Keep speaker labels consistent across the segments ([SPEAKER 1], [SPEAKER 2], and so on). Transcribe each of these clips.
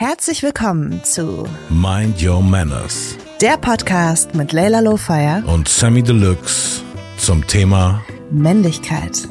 [SPEAKER 1] Herzlich willkommen zu
[SPEAKER 2] Mind Your Manners
[SPEAKER 1] der Podcast mit Leila Lowfire
[SPEAKER 2] und Sammy Deluxe zum Thema
[SPEAKER 1] Männlichkeit.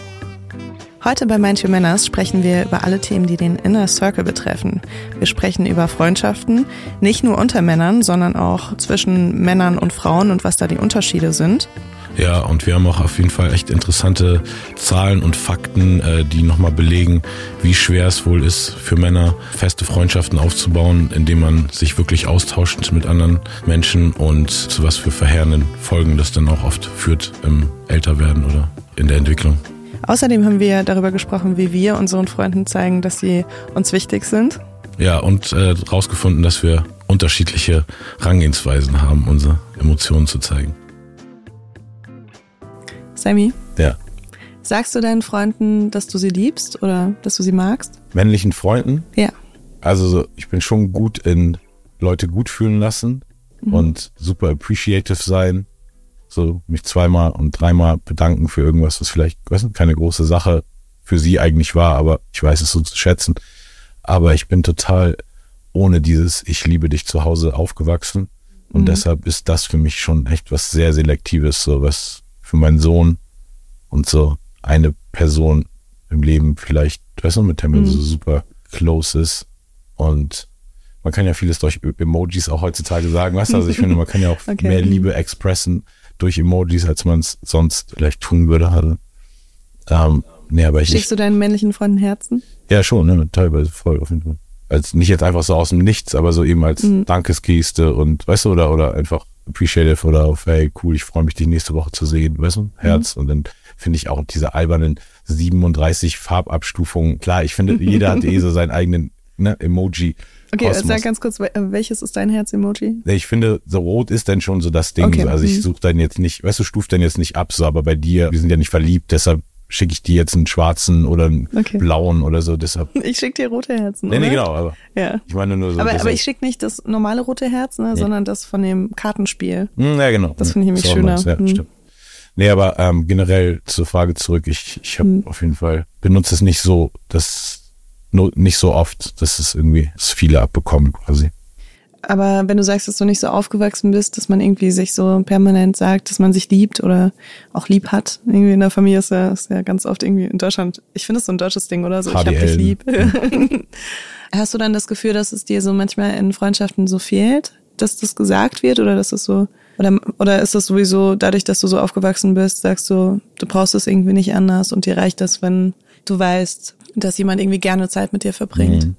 [SPEAKER 1] Heute bei Mind Your Manners sprechen wir über alle Themen, die den Inner Circle betreffen. Wir sprechen über Freundschaften, nicht nur unter Männern, sondern auch zwischen Männern und Frauen und was da die Unterschiede sind.
[SPEAKER 2] Ja, und wir haben auch auf jeden Fall echt interessante Zahlen und Fakten, äh, die nochmal belegen, wie schwer es wohl ist, für Männer feste Freundschaften aufzubauen, indem man sich wirklich austauscht mit anderen Menschen und zu was für verheerenden Folgen das dann auch oft führt im Älterwerden oder in der Entwicklung.
[SPEAKER 1] Außerdem haben wir darüber gesprochen, wie wir unseren Freunden zeigen, dass sie uns wichtig sind.
[SPEAKER 2] Ja, und äh, rausgefunden, dass wir unterschiedliche Rangehensweisen haben, unsere Emotionen zu zeigen.
[SPEAKER 1] Sammy?
[SPEAKER 2] Ja.
[SPEAKER 1] Sagst du deinen Freunden, dass du sie liebst oder dass du sie magst?
[SPEAKER 2] Männlichen Freunden?
[SPEAKER 1] Ja.
[SPEAKER 2] Also so, ich bin schon gut in Leute gut fühlen lassen mhm. und super appreciative sein. So mich zweimal und dreimal bedanken für irgendwas, was vielleicht, weiß nicht, keine große Sache für sie eigentlich war, aber ich weiß es so zu schätzen. Aber ich bin total ohne dieses Ich liebe dich zu Hause aufgewachsen. Und mhm. deshalb ist das für mich schon echt was sehr Selektives, so was für meinen Sohn und so eine Person im Leben vielleicht, weißt du, mit der man mhm. so super close ist. Und man kann ja vieles durch Emojis auch heutzutage sagen, weißt du, also ich finde, man kann ja auch okay. mehr Liebe expressen durch Emojis, als man es sonst vielleicht tun würde. Also, ähm, nee, aber ich,
[SPEAKER 1] Schickst du deinen männlichen Freunden Herzen?
[SPEAKER 2] Ja, schon, ne, teilweise voll auf jeden Fall. Als nicht jetzt einfach so aus dem Nichts, aber so eben als mhm. Dankesgeste und weißt du, oder, oder einfach appreciative oder auf, hey, cool, ich freue mich, dich nächste Woche zu sehen, weißt du, Herz. Mhm. Und dann finde ich auch diese albernen 37 Farbabstufungen, klar, ich finde, jeder hat eh so seinen eigenen ne, Emoji.
[SPEAKER 1] Okay, Kosmos. sag ganz kurz, welches ist dein Herz-Emoji?
[SPEAKER 2] Ich finde, so rot ist dann schon so das Ding. Okay. Also ich mhm. suche dann jetzt nicht, weißt du, stuft dann jetzt nicht ab, so, aber bei dir, wir sind ja nicht verliebt, deshalb schicke ich dir jetzt einen schwarzen oder einen okay. blauen oder so. Deshalb.
[SPEAKER 1] Ich schicke dir rote Herzen.
[SPEAKER 2] Nee, nee, genau. Aber ja. Ich meine nur so.
[SPEAKER 1] Aber, aber ich schicke nicht das normale rote Herz, ne, ja. sondern das von dem Kartenspiel.
[SPEAKER 2] Hm, ja, genau.
[SPEAKER 1] Das finde ich nämlich schöner.
[SPEAKER 2] Ja, hm. stimmt. Nee, aber ähm, generell zur Frage zurück. Ich, ich habe hm. auf jeden Fall benutze es nicht so, das nur nicht so oft, dass es irgendwie dass viele abbekommen quasi.
[SPEAKER 1] Aber wenn du sagst, dass du nicht so aufgewachsen bist, dass man irgendwie sich so permanent sagt, dass man sich liebt oder auch lieb hat, irgendwie in der Familie ist ja, ist ja ganz oft irgendwie in Deutschland, ich finde es so ein deutsches Ding oder so, HDL. ich hab dich lieb. Hast du dann das Gefühl, dass es dir so manchmal in Freundschaften so fehlt, dass das gesagt wird oder dass es so, oder, oder ist das sowieso dadurch, dass du so aufgewachsen bist, sagst du, du brauchst es irgendwie nicht anders und dir reicht das, wenn du weißt, dass jemand irgendwie gerne Zeit mit dir verbringt? Mhm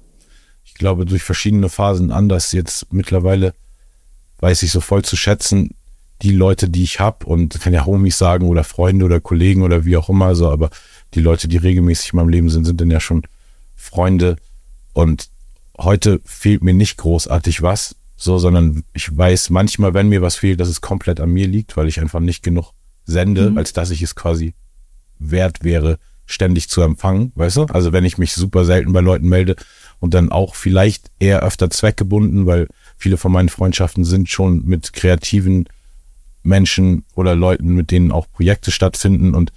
[SPEAKER 2] glaube, durch verschiedene Phasen anders. Jetzt mittlerweile weiß ich so voll zu schätzen, die Leute, die ich habe und kann ja Homies sagen oder Freunde oder Kollegen oder wie auch immer so, aber die Leute, die regelmäßig in meinem Leben sind, sind dann ja schon Freunde und heute fehlt mir nicht großartig was, so, sondern ich weiß manchmal, wenn mir was fehlt, dass es komplett an mir liegt, weil ich einfach nicht genug sende, mhm. als dass ich es quasi wert wäre, ständig zu empfangen, weißt du? Also wenn ich mich super selten bei Leuten melde, und dann auch vielleicht eher öfter zweckgebunden, weil viele von meinen Freundschaften sind schon mit kreativen Menschen oder Leuten, mit denen auch Projekte stattfinden und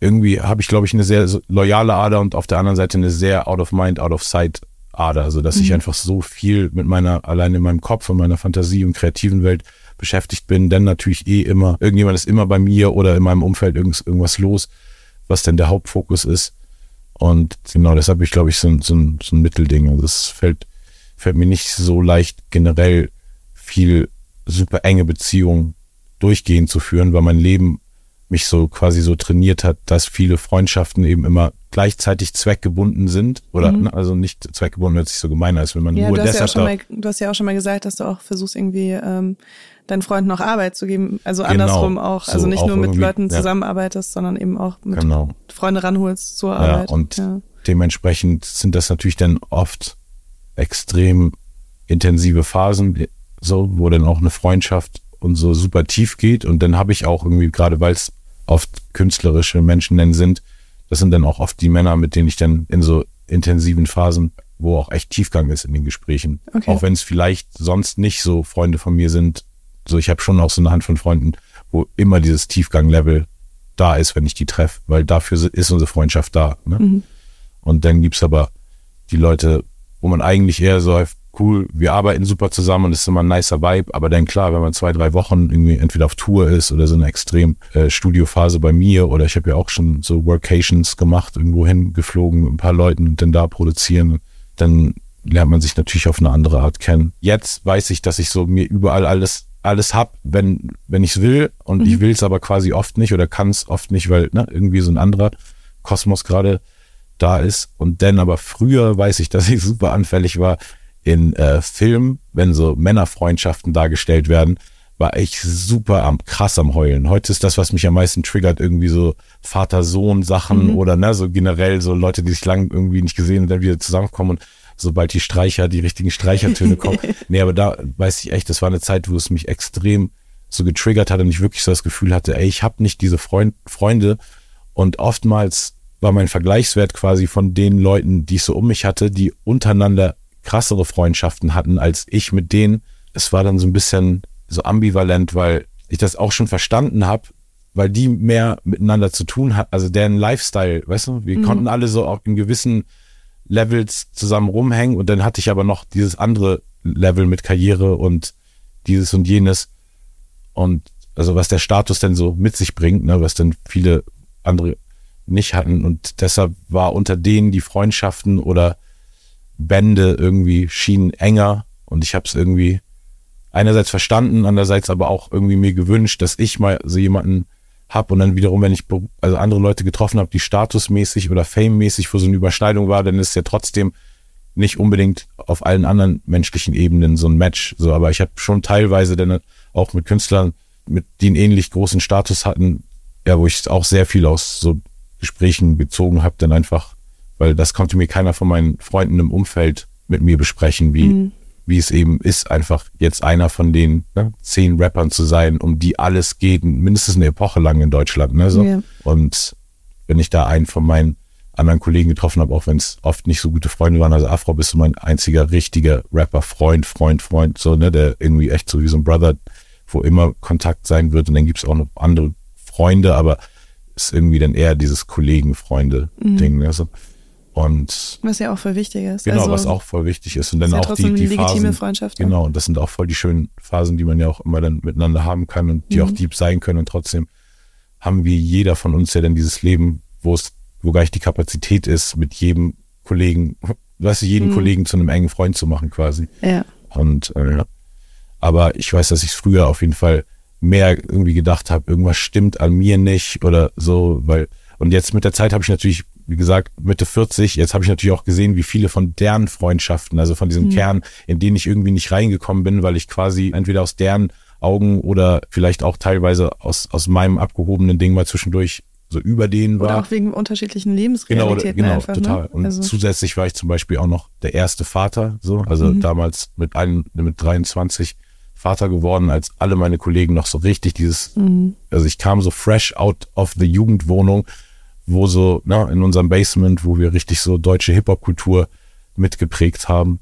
[SPEAKER 2] irgendwie habe ich, glaube ich, eine sehr loyale Ader und auf der anderen Seite eine sehr out of mind, out of sight Ader, also dass mhm. ich einfach so viel mit meiner, allein in meinem Kopf und meiner Fantasie und kreativen Welt beschäftigt bin, denn natürlich eh immer, irgendjemand ist immer bei mir oder in meinem Umfeld irgendwas los, was denn der Hauptfokus ist. Und genau deshalb ich glaube ich so, so, so ein Mittelding. Also es fällt, fällt mir nicht so leicht generell viel super enge Beziehungen durchgehend zu führen, weil mein Leben mich so quasi so trainiert hat, dass viele Freundschaften eben immer gleichzeitig zweckgebunden sind oder mhm. ne, also nicht zweckgebunden hört sich so gemein als wenn man ja, nur
[SPEAKER 1] du
[SPEAKER 2] deshalb
[SPEAKER 1] ja mal, du hast ja auch schon mal gesagt, dass du auch versuchst irgendwie ähm, deinen Freunden auch Arbeit zu geben, also genau, andersrum auch, also nicht nur mit Leuten zusammenarbeitest, sondern eben auch mit genau. Freunde ranholst zur Arbeit.
[SPEAKER 2] Ja, und dementsprechend sind das natürlich dann oft extrem intensive Phasen, so wo dann auch eine Freundschaft und so super tief geht und dann habe ich auch irgendwie gerade weil es oft künstlerische Menschen nennen sind, das sind dann auch oft die Männer, mit denen ich dann in so intensiven Phasen, wo auch echt Tiefgang ist in den Gesprächen. Okay. Auch wenn es vielleicht sonst nicht so Freunde von mir sind. So, ich habe schon auch so eine Hand von Freunden, wo immer dieses Tiefgang-Level da ist, wenn ich die treffe, weil dafür ist unsere Freundschaft da. Ne? Mhm. Und dann gibt's aber die Leute, wo man eigentlich eher so cool, wir arbeiten super zusammen und es ist immer ein nicer Vibe. Aber dann klar, wenn man zwei, drei Wochen irgendwie entweder auf Tour ist oder so eine extrem äh, Studiophase bei mir oder ich habe ja auch schon so Workations gemacht, irgendwo hingeflogen mit ein paar Leuten und dann da produzieren, dann lernt man sich natürlich auf eine andere Art kennen. Jetzt weiß ich, dass ich so mir überall alles alles hab, wenn wenn ich es will und mhm. ich will es aber quasi oft nicht oder kann es oft nicht, weil ne, irgendwie so ein anderer Kosmos gerade da ist. Und dann aber früher weiß ich, dass ich super anfällig war in äh, Filmen, wenn so Männerfreundschaften dargestellt werden, war ich super am krass am Heulen. Heute ist das, was mich am meisten triggert, irgendwie so Vater-Sohn-Sachen mhm. oder ne, so generell so Leute, die sich lang irgendwie nicht gesehen und dann wieder zusammenkommen und sobald die Streicher, die richtigen Streichertöne kommen. nee, aber da weiß ich echt, das war eine Zeit, wo es mich extrem so getriggert hat und ich wirklich so das Gefühl hatte, ey, ich habe nicht diese Freund, Freunde und oftmals war mein Vergleichswert quasi von den Leuten, die ich so um mich hatte, die untereinander krassere Freundschaften hatten als ich mit denen. Es war dann so ein bisschen so ambivalent, weil ich das auch schon verstanden habe, weil die mehr miteinander zu tun hat, also deren Lifestyle, weißt du, wir mhm. konnten alle so auch in gewissen Levels zusammen rumhängen und dann hatte ich aber noch dieses andere Level mit Karriere und dieses und jenes und also was der Status denn so mit sich bringt, ne, was dann viele andere nicht hatten und deshalb war unter denen die Freundschaften oder Bände irgendwie schienen enger und ich habe es irgendwie einerseits verstanden, andererseits aber auch irgendwie mir gewünscht, dass ich mal so jemanden hab und dann wiederum, wenn ich also andere Leute getroffen habe, die statusmäßig oder famemäßig für so eine Überschneidung war, dann ist ja trotzdem nicht unbedingt auf allen anderen menschlichen Ebenen so ein Match. So, aber ich habe schon teilweise dann auch mit Künstlern, mit die einen ähnlich großen Status hatten, ja, wo ich auch sehr viel aus so Gesprächen gezogen habe, dann einfach, weil das konnte mir keiner von meinen Freunden im Umfeld mit mir besprechen, wie, mhm. wie es eben ist, einfach jetzt einer von den ne, zehn Rappern zu sein, um die alles geht, mindestens eine Epoche lang in Deutschland. Ne, so. Ja. Und wenn ich da einen von meinen anderen Kollegen getroffen habe, auch wenn es oft nicht so gute Freunde waren, also Afro bist du mein einziger richtiger Rapper, Freund, Freund, Freund, so, ne, der irgendwie echt so wie so ein Brother, wo immer Kontakt sein wird. Und dann gibt es auch noch andere Freunde, aber ist irgendwie dann eher dieses Kollegen-Freunde-Ding. Mhm. Also. Und
[SPEAKER 1] was ja auch voll wichtig ist.
[SPEAKER 2] Genau, also, was auch voll wichtig ist. Und dann auch die, die Phasen.
[SPEAKER 1] Freundschaft.
[SPEAKER 2] Genau, und das sind auch voll die schönen Phasen, die man ja auch immer dann miteinander haben kann und die mhm. auch deep sein können. Und trotzdem haben wir jeder von uns ja dann dieses Leben, wo es, wo gar nicht die Kapazität ist, mit jedem Kollegen, weißt du, jeden mhm. Kollegen zu einem engen Freund zu machen quasi.
[SPEAKER 1] Ja.
[SPEAKER 2] Und äh, aber ich weiß, dass ich es früher auf jeden Fall mehr irgendwie gedacht habe, irgendwas stimmt an mir nicht oder so, weil und jetzt mit der Zeit habe ich natürlich, wie gesagt, Mitte 40, jetzt habe ich natürlich auch gesehen, wie viele von deren Freundschaften, also von diesem mhm. Kern, in den ich irgendwie nicht reingekommen bin, weil ich quasi entweder aus deren Augen oder vielleicht auch teilweise aus, aus meinem abgehobenen Ding mal zwischendurch so über denen war.
[SPEAKER 1] Oder auch wegen unterschiedlichen Lebensrealitäten.
[SPEAKER 2] Genau, genau
[SPEAKER 1] einfach,
[SPEAKER 2] ne? total. Ne? Und also. zusätzlich war ich zum Beispiel auch noch der erste Vater, so, also mhm. damals mit einem, mit 23 Vater geworden, als alle meine Kollegen noch so richtig dieses, mhm. also ich kam so fresh out of the Jugendwohnung, wo so, na, in unserem Basement, wo wir richtig so deutsche Hip-Hop-Kultur mitgeprägt haben,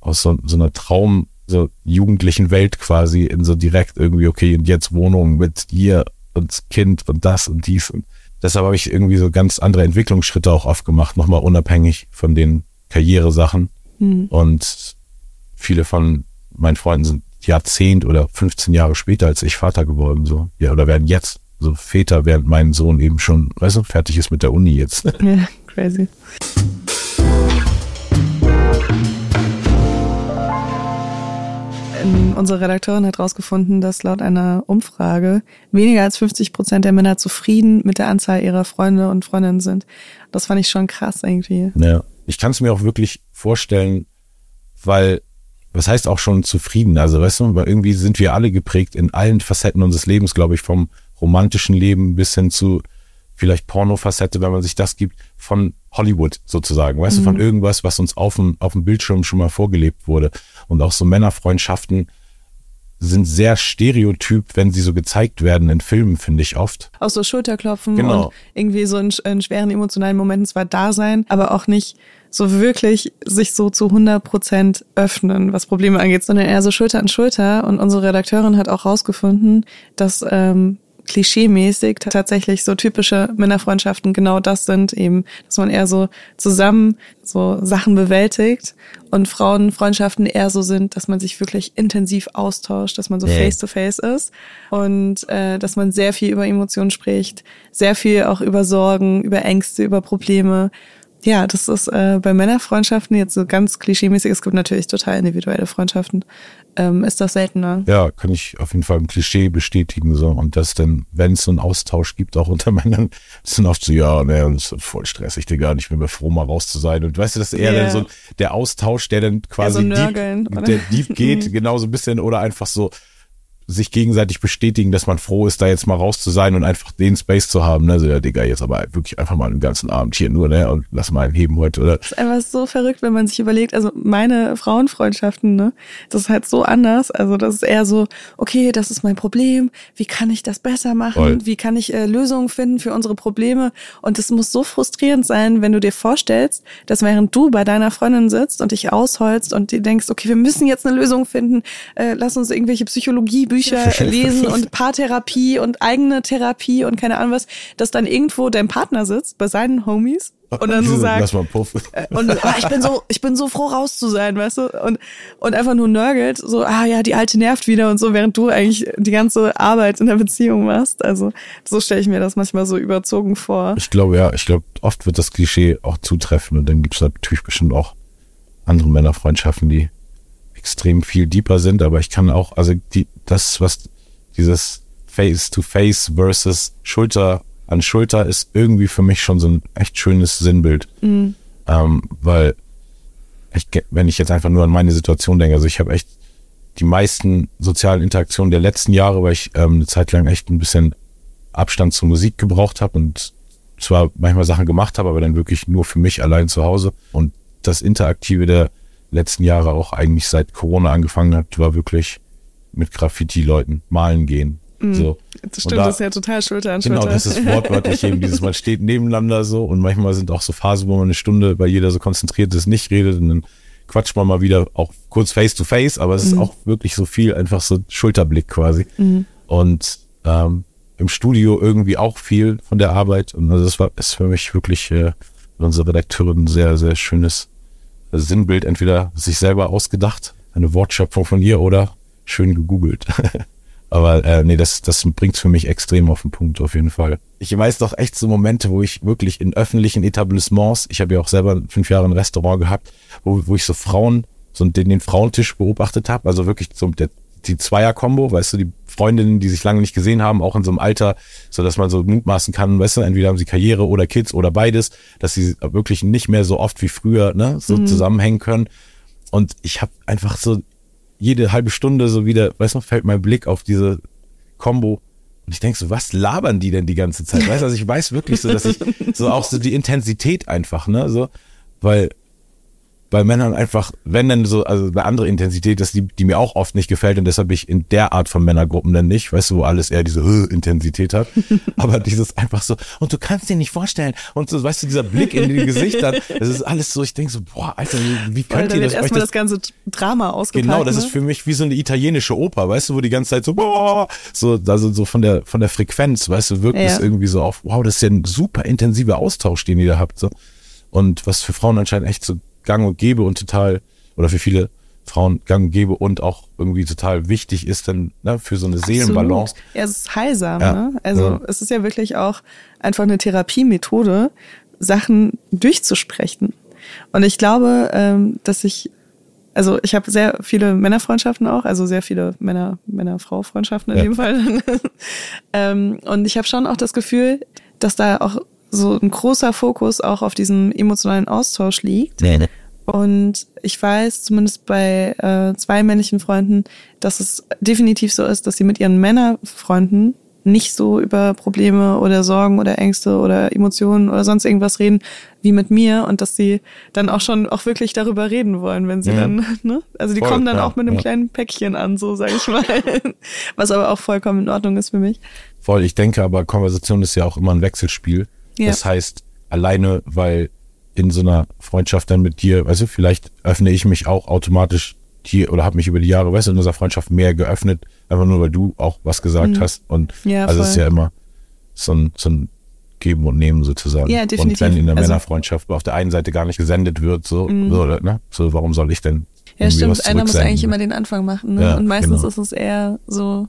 [SPEAKER 2] aus so, so einer Traum, so jugendlichen Welt quasi in so direkt irgendwie, okay, und jetzt Wohnung mit dir und Kind und das und dies. Und deshalb habe ich irgendwie so ganz andere Entwicklungsschritte auch oft gemacht, nochmal unabhängig von den Karrieresachen. Mhm. Und viele von meinen Freunden sind Jahrzehnt oder 15 Jahre später als ich Vater geworden, so. Ja, oder werden jetzt so Väter, während mein Sohn eben schon, weißt du, fertig ist mit der Uni jetzt.
[SPEAKER 1] Ja, crazy. unsere Redakteurin hat herausgefunden, dass laut einer Umfrage weniger als 50 Prozent der Männer zufrieden mit der Anzahl ihrer Freunde und Freundinnen sind. Das fand ich schon krass irgendwie.
[SPEAKER 2] Ja, ich kann es mir auch wirklich vorstellen, weil was heißt auch schon zufrieden? Also, weißt du, weil irgendwie sind wir alle geprägt in allen Facetten unseres Lebens, glaube ich, vom romantischen Leben bis hin zu vielleicht Porno-Facette, wenn man sich das gibt, von Hollywood sozusagen, weißt mhm. du, von mhm. irgendwas, was uns auf dem, auf dem Bildschirm schon mal vorgelebt wurde. Und auch so Männerfreundschaften sind sehr stereotyp, wenn sie so gezeigt werden in Filmen, finde ich oft.
[SPEAKER 1] Auch so Schulterklopfen
[SPEAKER 2] genau.
[SPEAKER 1] und irgendwie so in, in schweren emotionalen Momenten zwar da sein, aber auch nicht so wirklich sich so zu 100 Prozent öffnen, was Probleme angeht, sondern eher so Schulter an Schulter. Und unsere Redakteurin hat auch rausgefunden, dass ähm, klischeemäßig tatsächlich so typische Männerfreundschaften genau das sind, eben, dass man eher so zusammen so Sachen bewältigt und Frauenfreundschaften eher so sind, dass man sich wirklich intensiv austauscht, dass man so face to face ist und äh, dass man sehr viel über Emotionen spricht, sehr viel auch über Sorgen, über Ängste, über Probleme ja, das ist äh, bei Männerfreundschaften jetzt so ganz klischeemäßig. Es gibt natürlich total individuelle Freundschaften. Ähm, ist das seltener?
[SPEAKER 2] Ja, kann ich auf jeden Fall ein Klischee bestätigen. So. Und das dann, wenn es so einen Austausch gibt, auch unter Männern, ist dann oft so, ja, ne, das ist voll stressig, Digga. Ich bin mir froh, mal raus zu sein. Und weißt du, das ist eher yeah. dann so der Austausch, der dann quasi ja, so deep, der deep geht, genau so ein bisschen, oder einfach so, sich gegenseitig bestätigen, dass man froh ist, da jetzt mal raus zu sein und einfach den Space zu haben. Ne? So, ja, Digga, jetzt aber wirklich einfach mal den ganzen Abend hier nur, ne? Und lass mal einen heben heute, oder?
[SPEAKER 1] Das ist einfach so verrückt, wenn man sich überlegt, also meine Frauenfreundschaften, ne? Das ist halt so anders. Also das ist eher so, okay, das ist mein Problem, wie kann ich das besser machen? Voll. Wie kann ich äh, Lösungen finden für unsere Probleme? Und es muss so frustrierend sein, wenn du dir vorstellst, dass während du bei deiner Freundin sitzt und dich ausholst und dir denkst, okay, wir müssen jetzt eine Lösung finden, äh, lass uns irgendwelche Psychologie Bücher lesen und Paartherapie und eigene Therapie und keine Ahnung was, dass dann irgendwo dein Partner sitzt bei seinen Homies und dann so sagt, Lass mal puffen. Äh, und ah, ich bin so, ich bin so froh raus zu sein, weißt du, und und einfach nur nörgelt, so ah ja, die alte nervt wieder und so, während du eigentlich die ganze Arbeit in der Beziehung machst. Also so stelle ich mir das manchmal so überzogen vor.
[SPEAKER 2] Ich glaube ja, ich glaube, oft wird das Klischee auch zutreffen und dann gibt es natürlich bestimmt auch andere Männerfreundschaften, die extrem viel deeper sind, aber ich kann auch, also die, das, was dieses Face-to-Face -face versus Schulter an Schulter ist irgendwie für mich schon so ein echt schönes Sinnbild. Mhm. Ähm, weil ich, wenn ich jetzt einfach nur an meine Situation denke, also ich habe echt die meisten sozialen Interaktionen der letzten Jahre, weil ich ähm, eine Zeit lang echt ein bisschen Abstand zur Musik gebraucht habe und zwar manchmal Sachen gemacht habe, aber dann wirklich nur für mich allein zu Hause. Und das Interaktive der letzten Jahre auch eigentlich seit Corona angefangen hat, war wirklich mit Graffiti-Leuten malen gehen. Mhm. So.
[SPEAKER 1] Das stimmt, da, das ist ja total Schulter an Schulter.
[SPEAKER 2] Genau, das ist wortwörtlich eben dieses, man steht nebeneinander so und manchmal sind auch so Phasen, wo man eine Stunde bei jeder so konzentriert ist, nicht redet und dann quatscht man mal wieder auch kurz face to face, aber es mhm. ist auch wirklich so viel, einfach so Schulterblick quasi. Mhm. Und ähm, im Studio irgendwie auch viel von der Arbeit und also das war ist für mich wirklich äh, unsere Redakteurin ein sehr, sehr schönes Sinnbild entweder sich selber ausgedacht, eine Wortschöpfung von ihr oder schön gegoogelt. Aber äh, nee, das, das bringt's für mich extrem auf den Punkt, auf jeden Fall. Ich weiß doch echt so Momente, wo ich wirklich in öffentlichen Etablissements, ich habe ja auch selber fünf Jahre ein Restaurant gehabt, wo, wo ich so Frauen, so den, den Frauentisch beobachtet habe, also wirklich so der die Zweier-Kombo, weißt du, die Freundinnen, die sich lange nicht gesehen haben, auch in so einem Alter, so dass man so mutmaßen kann, weißt du, entweder haben sie Karriere oder Kids oder beides, dass sie wirklich nicht mehr so oft wie früher, ne, so mhm. zusammenhängen können. Und ich habe einfach so jede halbe Stunde so wieder, weißt du, fällt mein Blick auf diese Kombo und ich denke so, was labern die denn die ganze Zeit? Weißt du, also ich weiß wirklich so, dass ich so auch so die Intensität einfach, ne, so, weil bei Männern einfach, wenn dann so, also eine andere Intensität, dass die, die mir auch oft nicht gefällt und deshalb bin ich in der Art von Männergruppen dann nicht, weißt du, wo alles eher diese uh, Intensität hat. Aber dieses einfach so, und du kannst dir nicht vorstellen, und so, weißt du, dieser Blick in die Gesichter, das ist alles so, ich denke so, boah, Alter, wie könnt ihr das?
[SPEAKER 1] Erstmal das, das ganze Drama ausgepackt.
[SPEAKER 2] Genau, das ne? ist für mich wie so eine italienische Oper, weißt du, wo die ganze Zeit so, boah, so, also so von der, von der Frequenz, weißt du, wirkt es irgendwie so auf, wow, das ist ja ein super intensiver Austausch, den ihr da habt, so. Und was für Frauen anscheinend echt so gang und gäbe und total, oder für viele Frauen gang und gäbe und auch irgendwie total wichtig ist dann ne, für so eine Absolut. Seelenbalance.
[SPEAKER 1] Ja, es ist heilsam. Ja. Ne? Also ja. es ist ja wirklich auch einfach eine Therapiemethode, Sachen durchzusprechen. Und ich glaube, ähm, dass ich, also ich habe sehr viele Männerfreundschaften auch, also sehr viele Männer, Männer-Frau-Freundschaften in ja. dem Fall. ähm, und ich habe schon auch das Gefühl, dass da auch so ein großer Fokus auch auf diesem emotionalen Austausch liegt. Nee, nee. Und ich weiß zumindest bei äh, zwei männlichen Freunden, dass es definitiv so ist, dass sie mit ihren Männerfreunden nicht so über Probleme oder Sorgen oder Ängste oder Emotionen oder sonst irgendwas reden wie mit mir und dass sie dann auch schon auch wirklich darüber reden wollen, wenn sie ja. dann, ne? Also die Voll, kommen dann ja, auch mit einem ja. kleinen Päckchen an, so sage ich mal. Was aber auch vollkommen in Ordnung ist für mich.
[SPEAKER 2] Voll, ich denke aber, Konversation ist ja auch immer ein Wechselspiel. Ja. Das heißt, alleine, weil in so einer Freundschaft dann mit dir, weißt du, vielleicht öffne ich mich auch automatisch die oder habe mich über die Jahre, weißt du, in unserer Freundschaft mehr geöffnet, einfach nur weil du auch was gesagt mhm. hast. Und ja, also es ist ja immer so ein, so ein Geben und Nehmen sozusagen.
[SPEAKER 1] Ja, definitiv.
[SPEAKER 2] Und wenn in der also, Männerfreundschaft auf der einen Seite gar nicht gesendet wird, so, mhm. so, ne? so warum soll ich denn?
[SPEAKER 1] Ja, stimmt. Einer muss eigentlich immer den Anfang machen. Ne? Ja, und meistens genau. ist es eher so.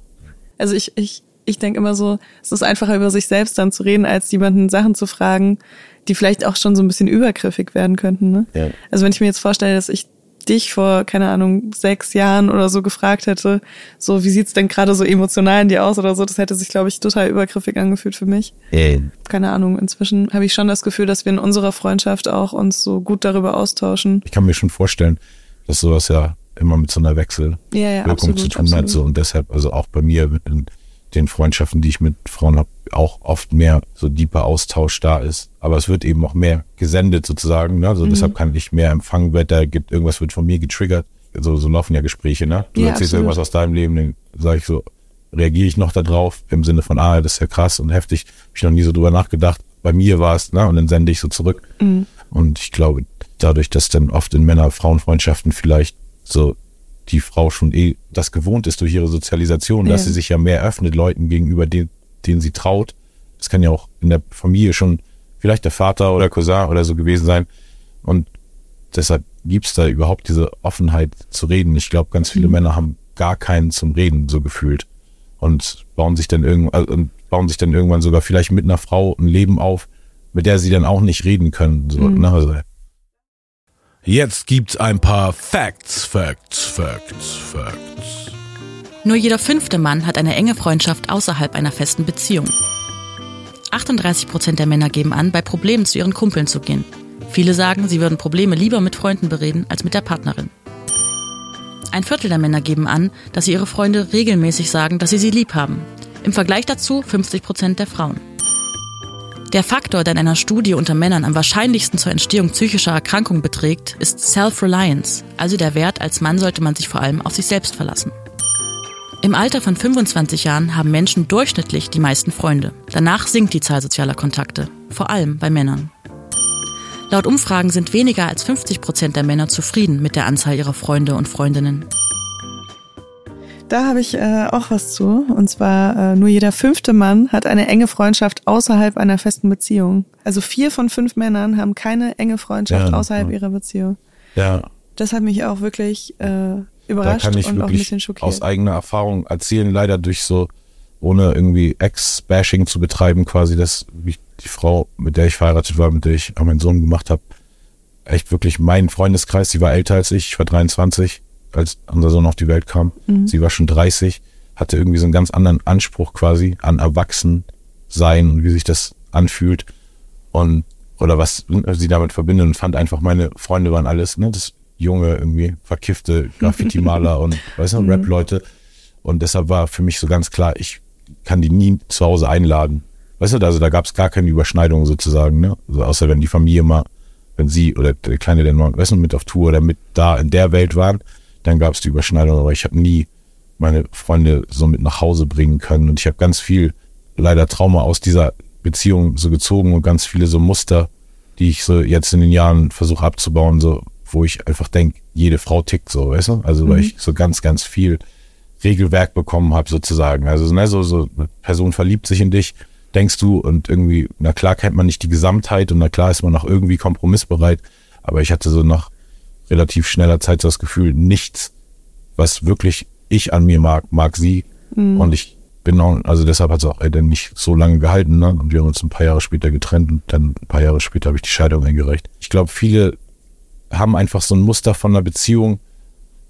[SPEAKER 1] Also ich, ich, ich denke immer so, es ist einfacher über sich selbst dann zu reden, als jemanden Sachen zu fragen, die vielleicht auch schon so ein bisschen übergriffig werden könnten. Ne? Ja. Also wenn ich mir jetzt vorstelle, dass ich dich vor, keine Ahnung, sechs Jahren oder so gefragt hätte, so, wie sieht's denn gerade so emotional in dir aus oder so, das hätte sich, glaube ich, total übergriffig angefühlt für mich. Äh. Keine Ahnung, inzwischen habe ich schon das Gefühl, dass wir in unserer Freundschaft auch uns so gut darüber austauschen.
[SPEAKER 2] Ich kann mir schon vorstellen, dass sowas ja immer mit so einer Wechselwirkung
[SPEAKER 1] ja, ja,
[SPEAKER 2] zu tun absolut. hat. So, und deshalb, also auch bei mir mit den Freundschaften, die ich mit Frauen habe, auch oft mehr so deeper Austausch da ist. Aber es wird eben auch mehr gesendet sozusagen. Ne? Also mhm. deshalb kann ich mehr empfangen, da gibt irgendwas wird von mir getriggert. So, so laufen ja Gespräche, ne? Du ja, erzählst absolut. irgendwas aus deinem Leben, dann sage ich so, reagiere ich noch darauf im Sinne von, ah, das ist ja krass und heftig. Habe ich noch nie so drüber nachgedacht. Bei mir war es, ne? Und dann sende ich so zurück. Mhm. Und ich glaube, dadurch, dass dann oft in Männer-Frauen-Freundschaften vielleicht so die Frau schon eh das gewohnt ist durch ihre Sozialisation, dass ja. sie sich ja mehr öffnet Leuten gegenüber, denen, denen sie traut. Das kann ja auch in der Familie schon vielleicht der Vater oder Cousin oder so gewesen sein. Und deshalb gibt's da überhaupt diese Offenheit zu reden. Ich glaube, ganz viele mhm. Männer haben gar keinen zum Reden so gefühlt und bauen sich dann irgendwann, also, bauen sich dann irgendwann sogar vielleicht mit einer Frau ein Leben auf, mit der sie dann auch nicht reden können. So, mhm. ne? also, Jetzt gibt's ein paar Facts, Facts, Facts, Facts.
[SPEAKER 3] Nur jeder fünfte Mann hat eine enge Freundschaft außerhalb einer festen Beziehung. 38 Prozent der Männer geben an, bei Problemen zu ihren Kumpeln zu gehen. Viele sagen, sie würden Probleme lieber mit Freunden bereden als mit der Partnerin. Ein Viertel der Männer geben an, dass sie ihre Freunde regelmäßig sagen, dass sie sie lieb haben. Im Vergleich dazu 50 Prozent der Frauen. Der Faktor, der in einer Studie unter Männern am wahrscheinlichsten zur Entstehung psychischer Erkrankungen beträgt, ist Self-Reliance, also der Wert, als Mann sollte man sich vor allem auf sich selbst verlassen. Im Alter von 25 Jahren haben Menschen durchschnittlich die meisten Freunde. Danach sinkt die Zahl sozialer Kontakte, vor allem bei Männern. Laut Umfragen sind weniger als 50 Prozent der Männer zufrieden mit der Anzahl ihrer Freunde und Freundinnen.
[SPEAKER 1] Da habe ich äh, auch was zu. Und zwar, äh, nur jeder fünfte Mann hat eine enge Freundschaft außerhalb einer festen Beziehung. Also vier von fünf Männern haben keine enge Freundschaft ja, außerhalb ja. ihrer Beziehung.
[SPEAKER 2] Ja.
[SPEAKER 1] Das hat mich auch wirklich äh, überrascht
[SPEAKER 2] ich
[SPEAKER 1] und
[SPEAKER 2] wirklich
[SPEAKER 1] auch ein bisschen schockiert.
[SPEAKER 2] Aus eigener Erfahrung erzählen, leider durch so, ohne irgendwie Ex-Bashing zu betreiben, quasi, dass wie die Frau, mit der ich verheiratet war, mit der ich auch meinen Sohn gemacht habe, echt wirklich mein Freundeskreis, sie war älter als ich, ich war 23, als unser Sohn auf die Welt kam. Mhm. Sie war schon 30, hatte irgendwie so einen ganz anderen Anspruch quasi an Erwachsensein und wie sich das anfühlt und oder was sie damit verbindet und fand einfach, meine Freunde waren alles, ne, das junge, irgendwie verkiffte Graffiti-Maler und, weißt du, mhm. Rap-Leute. Und deshalb war für mich so ganz klar, ich kann die nie zu Hause einladen. Weißt du, also da gab es gar keine Überschneidung sozusagen, ne? Also außer wenn die Familie mal, wenn sie oder der Kleine, der weißt du, mit auf Tour oder mit da in der Welt waren, dann gab es die Überschneidung, aber ich habe nie meine Freunde so mit nach Hause bringen können. Und ich habe ganz viel leider Trauma aus dieser Beziehung so gezogen und ganz viele so Muster, die ich so jetzt in den Jahren versuche abzubauen, so wo ich einfach denke, jede Frau tickt so, weißt du? Also mhm. weil ich so ganz, ganz viel Regelwerk bekommen habe sozusagen. Also ne, so, so eine Person verliebt sich in dich, denkst du und irgendwie, na klar kennt man nicht die Gesamtheit und na klar ist man auch irgendwie kompromissbereit, aber ich hatte so nach relativ schneller Zeit das Gefühl, nichts, was wirklich ich an mir mag, mag sie. Mhm. Und ich bin auch, also deshalb hat es auch dann nicht so lange gehalten, ne? Und wir haben uns ein paar Jahre später getrennt und dann ein paar Jahre später habe ich die Scheidung eingereicht. Ich glaube, viele haben einfach so ein Muster von einer Beziehung,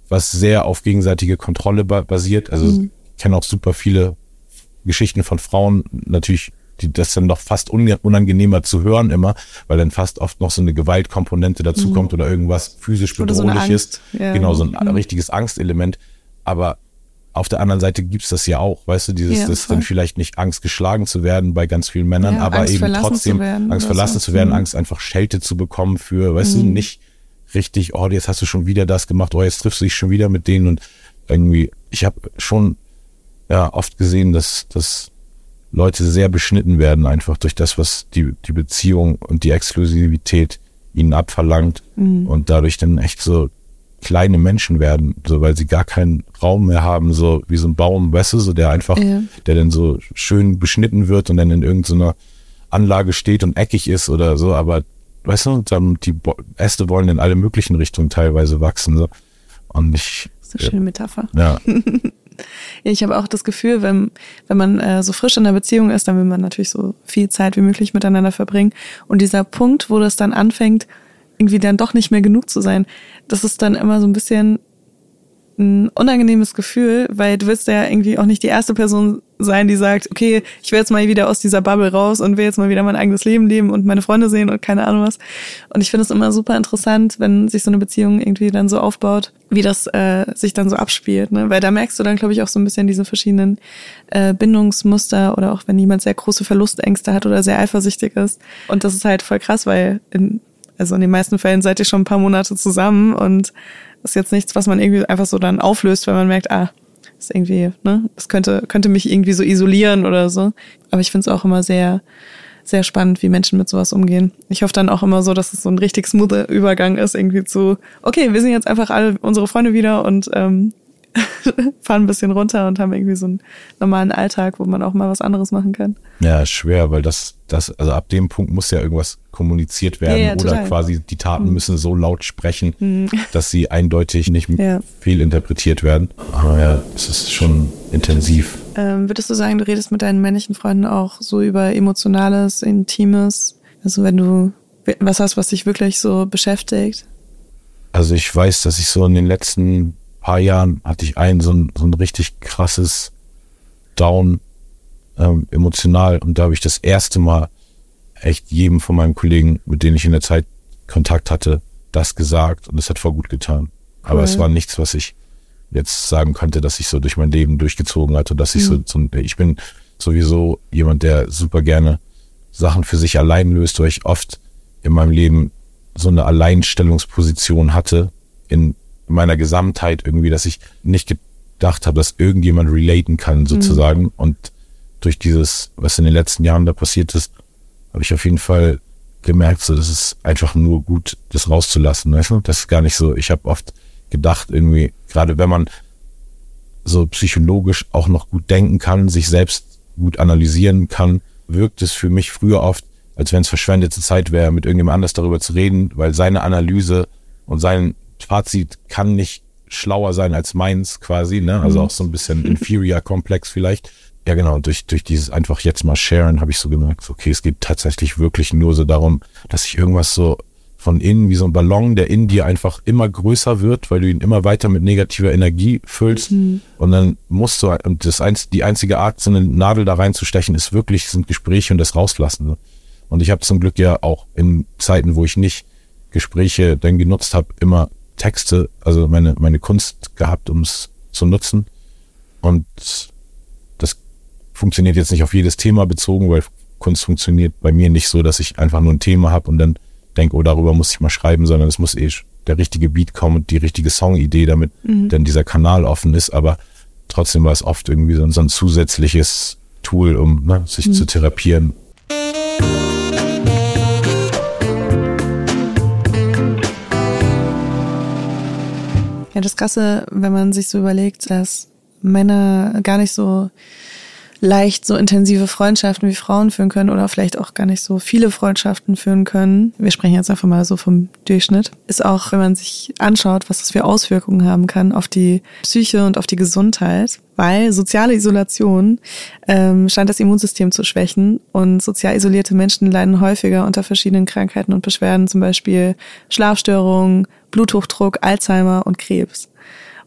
[SPEAKER 2] was sehr auf gegenseitige Kontrolle basiert. Also mhm. ich kenne auch super viele Geschichten von Frauen, natürlich die, das dann doch fast unangenehmer zu hören immer, weil dann fast oft noch so eine Gewaltkomponente dazu mhm. kommt oder irgendwas physisch bedrohliches. So ja. Genau, so ein mhm. richtiges Angstelement. Aber auf der anderen Seite gibt's das ja auch, weißt du, dieses, ja, das dann vielleicht nicht Angst geschlagen zu werden bei ganz vielen Männern, ja, aber Angst eben trotzdem Angst verlassen zu werden, mhm. Angst einfach Schelte zu bekommen für, weißt du, mhm. nicht richtig, oh, jetzt hast du schon wieder das gemacht, oh, jetzt triffst du dich schon wieder mit denen und irgendwie, ich habe schon ja oft gesehen, dass, dass Leute sehr beschnitten werden, einfach durch das, was die, die Beziehung und die Exklusivität ihnen abverlangt mhm. und dadurch dann echt so kleine Menschen werden, so weil sie gar keinen Raum mehr haben, so wie so ein Baum, weißt du, so der einfach, ja. der dann so schön beschnitten wird und dann in irgendeiner Anlage steht und eckig ist oder so, aber weißt du, dann die Äste wollen in alle möglichen Richtungen teilweise wachsen. So. Und ich.
[SPEAKER 1] Das ist eine schöne Metapher.
[SPEAKER 2] Ja.
[SPEAKER 1] ich habe auch das Gefühl, wenn, wenn man äh, so frisch in der Beziehung ist, dann will man natürlich so viel Zeit wie möglich miteinander verbringen. Und dieser Punkt, wo das dann anfängt, irgendwie dann doch nicht mehr genug zu sein, das ist dann immer so ein bisschen ein unangenehmes Gefühl, weil du willst ja irgendwie auch nicht die erste Person sein, die sagt, okay, ich will jetzt mal wieder aus dieser Bubble raus und will jetzt mal wieder mein eigenes Leben leben und meine Freunde sehen und keine Ahnung was. Und ich finde es immer super interessant, wenn sich so eine Beziehung irgendwie dann so aufbaut, wie das äh, sich dann so abspielt. Ne? Weil da merkst du dann, glaube ich, auch so ein bisschen diese verschiedenen äh, Bindungsmuster oder auch wenn jemand sehr große Verlustängste hat oder sehr eifersüchtig ist. Und das ist halt voll krass, weil in, also in den meisten Fällen seid ihr schon ein paar Monate zusammen und ist jetzt nichts, was man irgendwie einfach so dann auflöst, wenn man merkt, ah, ist irgendwie, ne, das könnte, könnte mich irgendwie so isolieren oder so. Aber ich finde es auch immer sehr, sehr spannend, wie Menschen mit sowas umgehen. Ich hoffe dann auch immer so, dass es so ein richtig smoother Übergang ist, irgendwie zu, okay, wir sind jetzt einfach alle unsere Freunde wieder und ähm, fahren ein bisschen runter und haben irgendwie so einen normalen Alltag, wo man auch mal was anderes machen kann.
[SPEAKER 2] Ja, schwer, weil das, das, also ab dem Punkt muss ja irgendwas kommuniziert werden ja, ja, oder quasi die Taten mhm. müssen so laut sprechen, mhm. dass sie eindeutig nicht ja. fehlinterpretiert werden. Aber ja, es ist schon intensiv.
[SPEAKER 1] Ähm, würdest du sagen, du redest mit deinen männlichen Freunden auch so über Emotionales, Intimes? Also wenn du was hast, was dich wirklich so beschäftigt?
[SPEAKER 2] Also ich weiß, dass ich so in den letzten paar Jahren hatte ich ein so ein, so ein richtig krasses Down ähm, emotional und da habe ich das erste Mal echt jedem von meinen Kollegen, mit denen ich in der Zeit Kontakt hatte, das gesagt und es hat voll gut getan. Cool. Aber es war nichts, was ich jetzt sagen könnte, dass ich so durch mein Leben durchgezogen hatte, dass ich mhm. so, so, ich bin sowieso jemand, der super gerne Sachen für sich allein löst, weil ich oft in meinem Leben so eine Alleinstellungsposition hatte in meiner Gesamtheit irgendwie, dass ich nicht gedacht habe, dass irgendjemand relaten kann sozusagen mhm. und durch dieses, was in den letzten Jahren da passiert ist, habe ich auf jeden Fall gemerkt, so, das ist einfach nur gut, das rauszulassen. Weißt du? Das ist gar nicht so. Ich habe oft gedacht, irgendwie, gerade wenn man so psychologisch auch noch gut denken kann, sich selbst gut analysieren kann, wirkt es für mich früher oft, als wenn es verschwendete Zeit wäre, mit irgendjemand anders darüber zu reden, weil seine Analyse und sein Fazit kann nicht schlauer sein als meins quasi, ne? Also mhm. auch so ein bisschen inferior komplex vielleicht. Ja, genau. Durch, durch dieses einfach jetzt mal sharen habe ich so gemerkt, okay, es geht tatsächlich wirklich nur so darum, dass ich irgendwas so von innen, wie so ein Ballon, der in dir einfach immer größer wird, weil du ihn immer weiter mit negativer Energie füllst. Mhm. Und dann musst du, und das eins, die einzige Art, so eine Nadel da reinzustechen, ist wirklich, sind Gespräche und das rauslassen. Und ich habe zum Glück ja auch in Zeiten, wo ich nicht Gespräche dann genutzt habe, immer Texte, also meine, meine Kunst gehabt, um es zu nutzen. Und funktioniert jetzt nicht auf jedes Thema bezogen, weil Kunst funktioniert bei mir nicht so, dass ich einfach nur ein Thema habe und dann denke, oh, darüber muss ich mal schreiben, sondern es muss eh der richtige Beat kommen und die richtige Songidee, damit mhm. dann dieser Kanal offen ist. Aber trotzdem war es oft irgendwie so, so ein zusätzliches Tool, um ne, sich mhm. zu therapieren.
[SPEAKER 1] Ja, das Krasse, wenn man sich so überlegt, dass Männer gar nicht so leicht so intensive Freundschaften wie Frauen führen können oder vielleicht auch gar nicht so viele Freundschaften führen können. Wir sprechen jetzt einfach mal so vom Durchschnitt. Ist auch, wenn man sich anschaut, was das für Auswirkungen haben kann auf die Psyche und auf die Gesundheit, weil soziale Isolation ähm, scheint das Immunsystem zu schwächen und sozial isolierte Menschen leiden häufiger unter verschiedenen Krankheiten und Beschwerden, zum Beispiel Schlafstörungen, Bluthochdruck, Alzheimer und Krebs.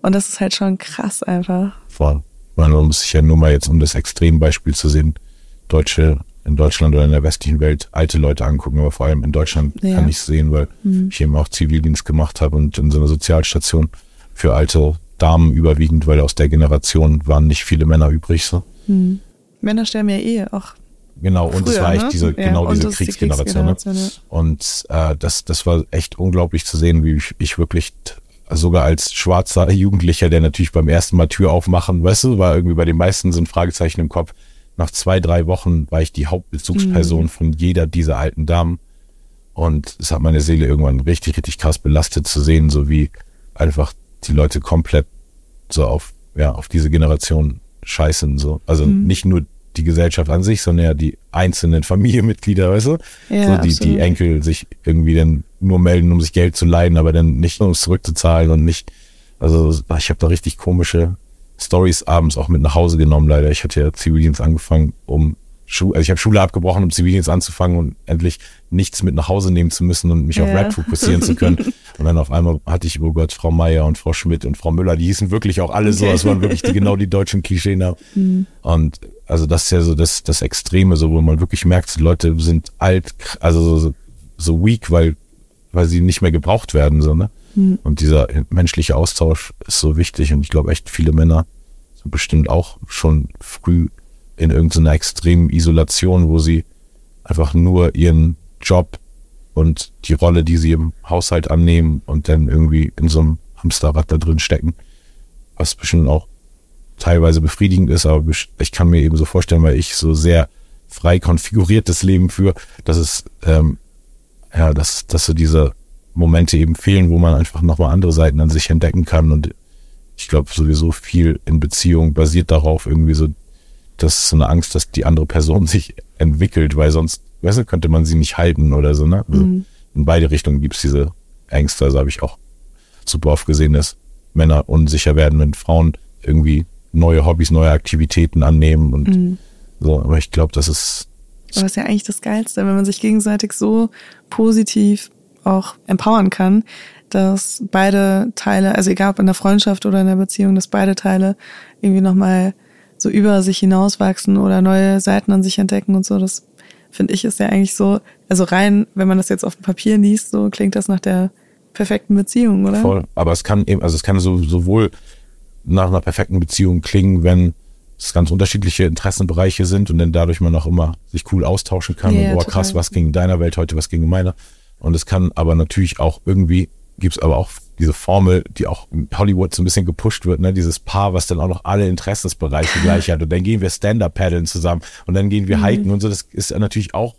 [SPEAKER 1] Und das ist halt schon krass einfach.
[SPEAKER 2] Voll. Man muss sich ja nur mal jetzt, um das Extrembeispiel zu sehen, Deutsche in Deutschland oder in der westlichen Welt alte Leute angucken, aber vor allem in Deutschland ja. kann ich es sehen, weil mhm. ich eben auch Zivildienst gemacht habe und in so einer Sozialstation für alte Damen überwiegend, weil aus der Generation waren nicht viele Männer übrig. So.
[SPEAKER 1] Mhm. Männer sterben ja eh auch.
[SPEAKER 2] Genau, und Früher, das war echt ne? diese, ja, genau diese Kriegsgeneration. Die Kriegsgeneration ne? ja. Und äh, das, das war echt unglaublich zu sehen, wie ich, ich wirklich sogar als schwarzer Jugendlicher, der natürlich beim ersten Mal Tür aufmachen, weißt du, war irgendwie bei den meisten ein Fragezeichen im Kopf. Nach zwei, drei Wochen war ich die Hauptbezugsperson mhm. von jeder dieser alten Damen. Und es hat meine Seele irgendwann richtig, richtig krass belastet zu sehen, so wie einfach die Leute komplett so auf, ja, auf diese Generation scheißen, so. Also mhm. nicht nur die Gesellschaft an sich, sondern ja die einzelnen Familienmitglieder, weißt du? Ja, so die, die Enkel sich irgendwie dann nur melden, um sich Geld zu leihen, aber dann nicht um es zurückzuzahlen und nicht, also ich habe da richtig komische Stories abends auch mit nach Hause genommen, leider. Ich hatte ja Zivildienst angefangen, um Schu also ich habe Schule abgebrochen, um Zivildienst anzufangen und endlich nichts mit nach Hause nehmen zu müssen und mich ja. auf Rap fokussieren zu können. Und dann auf einmal hatte ich, oh Gott, Frau Meier und Frau Schmidt und Frau Müller, die hießen wirklich auch alle so, das waren wirklich die, genau die deutschen Klischee. Mhm. Und also das ist ja so das, das Extreme, so wo man wirklich merkt, die Leute sind alt, also so, so weak, weil, weil sie nicht mehr gebraucht werden, so, ne? Mhm. Und dieser menschliche Austausch ist so wichtig und ich glaube echt viele Männer sind bestimmt auch schon früh in irgendeiner extremen Isolation, wo sie einfach nur ihren Job und die Rolle, die sie im Haushalt annehmen und dann irgendwie in so einem Hamsterrad da drin stecken, was bestimmt auch teilweise befriedigend ist, aber ich kann mir eben so vorstellen, weil ich so sehr frei konfiguriertes Leben führe, dass es ähm, ja, dass, dass so diese Momente eben fehlen, wo man einfach nochmal andere Seiten an sich entdecken kann und ich glaube sowieso viel in Beziehung basiert darauf irgendwie so das ist so eine Angst, dass die andere Person sich entwickelt, weil sonst, weißt du, könnte man sie nicht halten oder so, ne? Also mhm. In beide Richtungen gibt's diese Ängste. Also habe ich auch super oft gesehen, dass Männer unsicher werden, wenn Frauen irgendwie neue Hobbys, neue Aktivitäten annehmen und mhm. so. Aber ich glaube, das ist.
[SPEAKER 1] Aber ist ja eigentlich das Geilste, wenn man sich gegenseitig so positiv auch empowern kann, dass beide Teile, also egal ob in der Freundschaft oder in der Beziehung, dass beide Teile irgendwie nochmal so über sich hinauswachsen oder neue Seiten an sich entdecken und so. Das finde ich ist ja eigentlich so, also rein, wenn man das jetzt auf dem Papier liest, so klingt das nach der perfekten Beziehung, oder?
[SPEAKER 2] Voll. Aber es kann eben, also es kann so, sowohl nach einer perfekten Beziehung klingen, wenn es ganz unterschiedliche Interessenbereiche sind und dann dadurch man auch immer sich cool austauschen kann yeah, und oh krass, was ging in deiner Welt heute, was ging in meiner. Und es kann aber natürlich auch irgendwie, gibt es aber auch diese Formel, die auch in Hollywood so ein bisschen gepusht wird, ne, dieses Paar, was dann auch noch alle Interessensbereiche gleich hat. Und dann gehen wir Stand-Up-Paddeln zusammen und dann gehen wir mhm. hiken und so. Das ist natürlich auch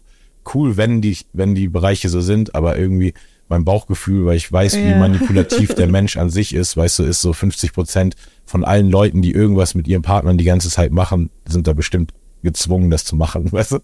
[SPEAKER 2] cool, wenn die, wenn die Bereiche so sind, aber irgendwie mein Bauchgefühl, weil ich weiß, ja. wie manipulativ der Mensch an sich ist, weißt du, ist so 50 Prozent von allen Leuten, die irgendwas mit ihren Partnern die ganze Zeit machen, sind da bestimmt gezwungen, das zu machen, weißt du?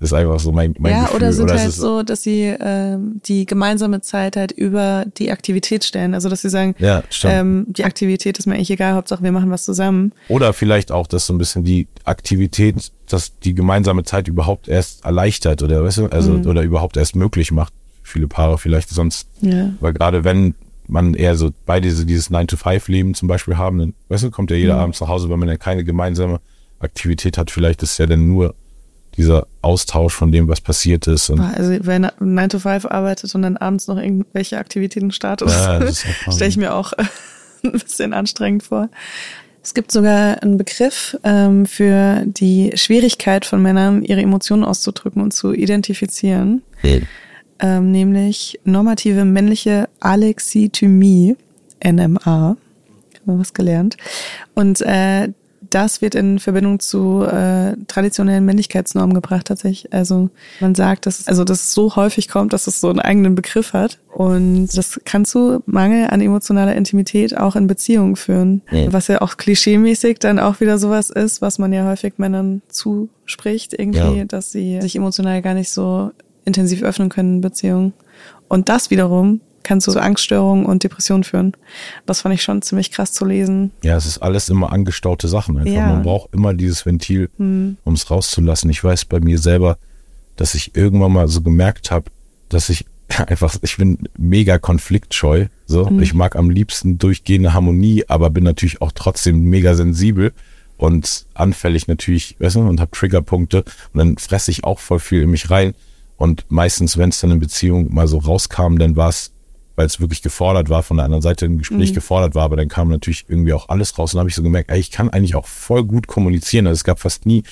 [SPEAKER 2] Das ist einfach so mein, mein
[SPEAKER 1] ja,
[SPEAKER 2] Gefühl.
[SPEAKER 1] oder sind oder halt so, dass sie ähm, die gemeinsame Zeit halt über die Aktivität stellen. Also dass sie sagen, ja, ähm, die Aktivität ist mir eigentlich egal, Hauptsache wir machen was zusammen.
[SPEAKER 2] Oder vielleicht auch, dass so ein bisschen die Aktivität, dass die gemeinsame Zeit überhaupt erst erleichtert oder weißt du, also mhm. oder überhaupt erst möglich macht. Viele Paare vielleicht sonst. Ja. Weil gerade wenn man eher so beide so dieses 9-to-5-Leben zum Beispiel haben, dann, weißt du, kommt ja jeder mhm. abends nach Hause, wenn man ja keine gemeinsame Aktivität hat. Vielleicht ist ja dann nur dieser Austausch von dem, was passiert ist. Und
[SPEAKER 1] also wer 9 to 5 arbeitet und dann abends noch irgendwelche Aktivitäten startet, ja, stelle ich mir auch ein bisschen anstrengend vor. Es gibt sogar einen Begriff ähm, für die Schwierigkeit von Männern, ihre Emotionen auszudrücken und zu identifizieren, hm. Ähm, nämlich normative männliche Alexithymie, NMA. Haben wir was gelernt. Und äh, das wird in Verbindung zu äh, traditionellen Männlichkeitsnormen gebracht tatsächlich. Also man sagt, dass es, also dass es so häufig kommt, dass es so einen eigenen Begriff hat. Und das kann zu Mangel an emotionaler Intimität auch in Beziehungen führen. Ja. Was ja auch klischeemäßig dann auch wieder sowas ist, was man ja häufig Männern zuspricht, irgendwie, ja. dass sie sich emotional gar nicht so intensiv öffnen können in Beziehungen. Und das wiederum kann zu Angststörungen und Depressionen führen. Das fand ich schon ziemlich krass zu lesen.
[SPEAKER 2] Ja, es ist alles immer angestaute Sachen. Einfach. Ja. Man braucht immer dieses Ventil, hm. um es rauszulassen. Ich weiß bei mir selber, dass ich irgendwann mal so gemerkt habe, dass ich einfach, ich bin mega konfliktscheu. So, mhm. ich mag am liebsten durchgehende Harmonie, aber bin natürlich auch trotzdem mega sensibel und anfällig natürlich, weißt du, und habe Triggerpunkte und dann fresse ich auch voll viel in mich rein. Und meistens, wenn es dann in Beziehung mal so rauskam, dann war es weil es wirklich gefordert war, von der anderen Seite ein Gespräch mhm. gefordert war, aber dann kam natürlich irgendwie auch alles raus und habe ich so gemerkt, ey, ich kann eigentlich auch voll gut kommunizieren. Also es gab fast nie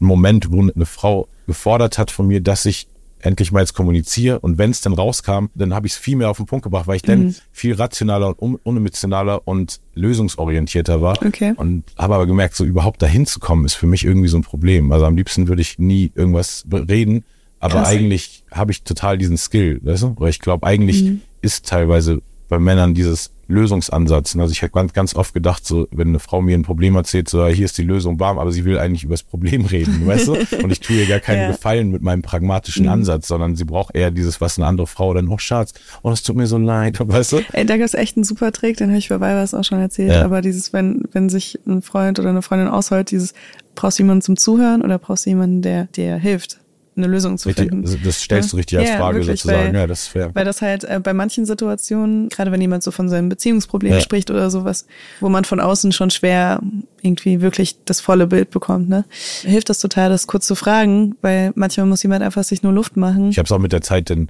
[SPEAKER 2] einen Moment, wo eine Frau gefordert hat von mir, dass ich endlich mal jetzt kommuniziere und wenn es dann rauskam, dann habe ich es viel mehr auf den Punkt gebracht, weil ich dann mhm. viel rationaler und unemotionaler und lösungsorientierter war okay. und habe aber gemerkt, so überhaupt dahin zu kommen, ist für mich irgendwie so ein Problem. Also am liebsten würde ich nie irgendwas reden, aber Krass. eigentlich habe ich total diesen Skill, weißt du? Weil ich glaube, eigentlich mhm ist teilweise bei Männern dieses Lösungsansatz. Also ich habe ganz, ganz oft gedacht, so, wenn eine Frau mir ein Problem erzählt, so, hier ist die Lösung, bam, aber sie will eigentlich über das Problem reden, weißt du? Und ich tue ihr gar keinen ja. Gefallen mit meinem pragmatischen mhm. Ansatz, sondern sie braucht eher dieses, was eine andere Frau dann, oh Schatz, oh, es tut mir so leid, weißt du?
[SPEAKER 1] Ey, da gibt's echt einen super Trick, den habe ich vorbei was auch schon erzählt, ja. aber dieses, wenn, wenn sich ein Freund oder eine Freundin ausheult, dieses, brauchst du jemanden zum Zuhören oder brauchst du jemanden, der dir hilft? Eine Lösung zu
[SPEAKER 2] richtig,
[SPEAKER 1] finden.
[SPEAKER 2] Das stellst du richtig als ja, Frage wirklich, sozusagen. Weil, ja, das ist fair.
[SPEAKER 1] Weil das halt äh, bei manchen Situationen, gerade wenn jemand so von seinem Beziehungsproblem ja. spricht oder sowas, wo man von außen schon schwer irgendwie wirklich das volle Bild bekommt, ne, hilft das total, das kurz zu fragen, weil manchmal muss jemand einfach sich nur Luft machen.
[SPEAKER 2] Ich habe es auch mit der Zeit denn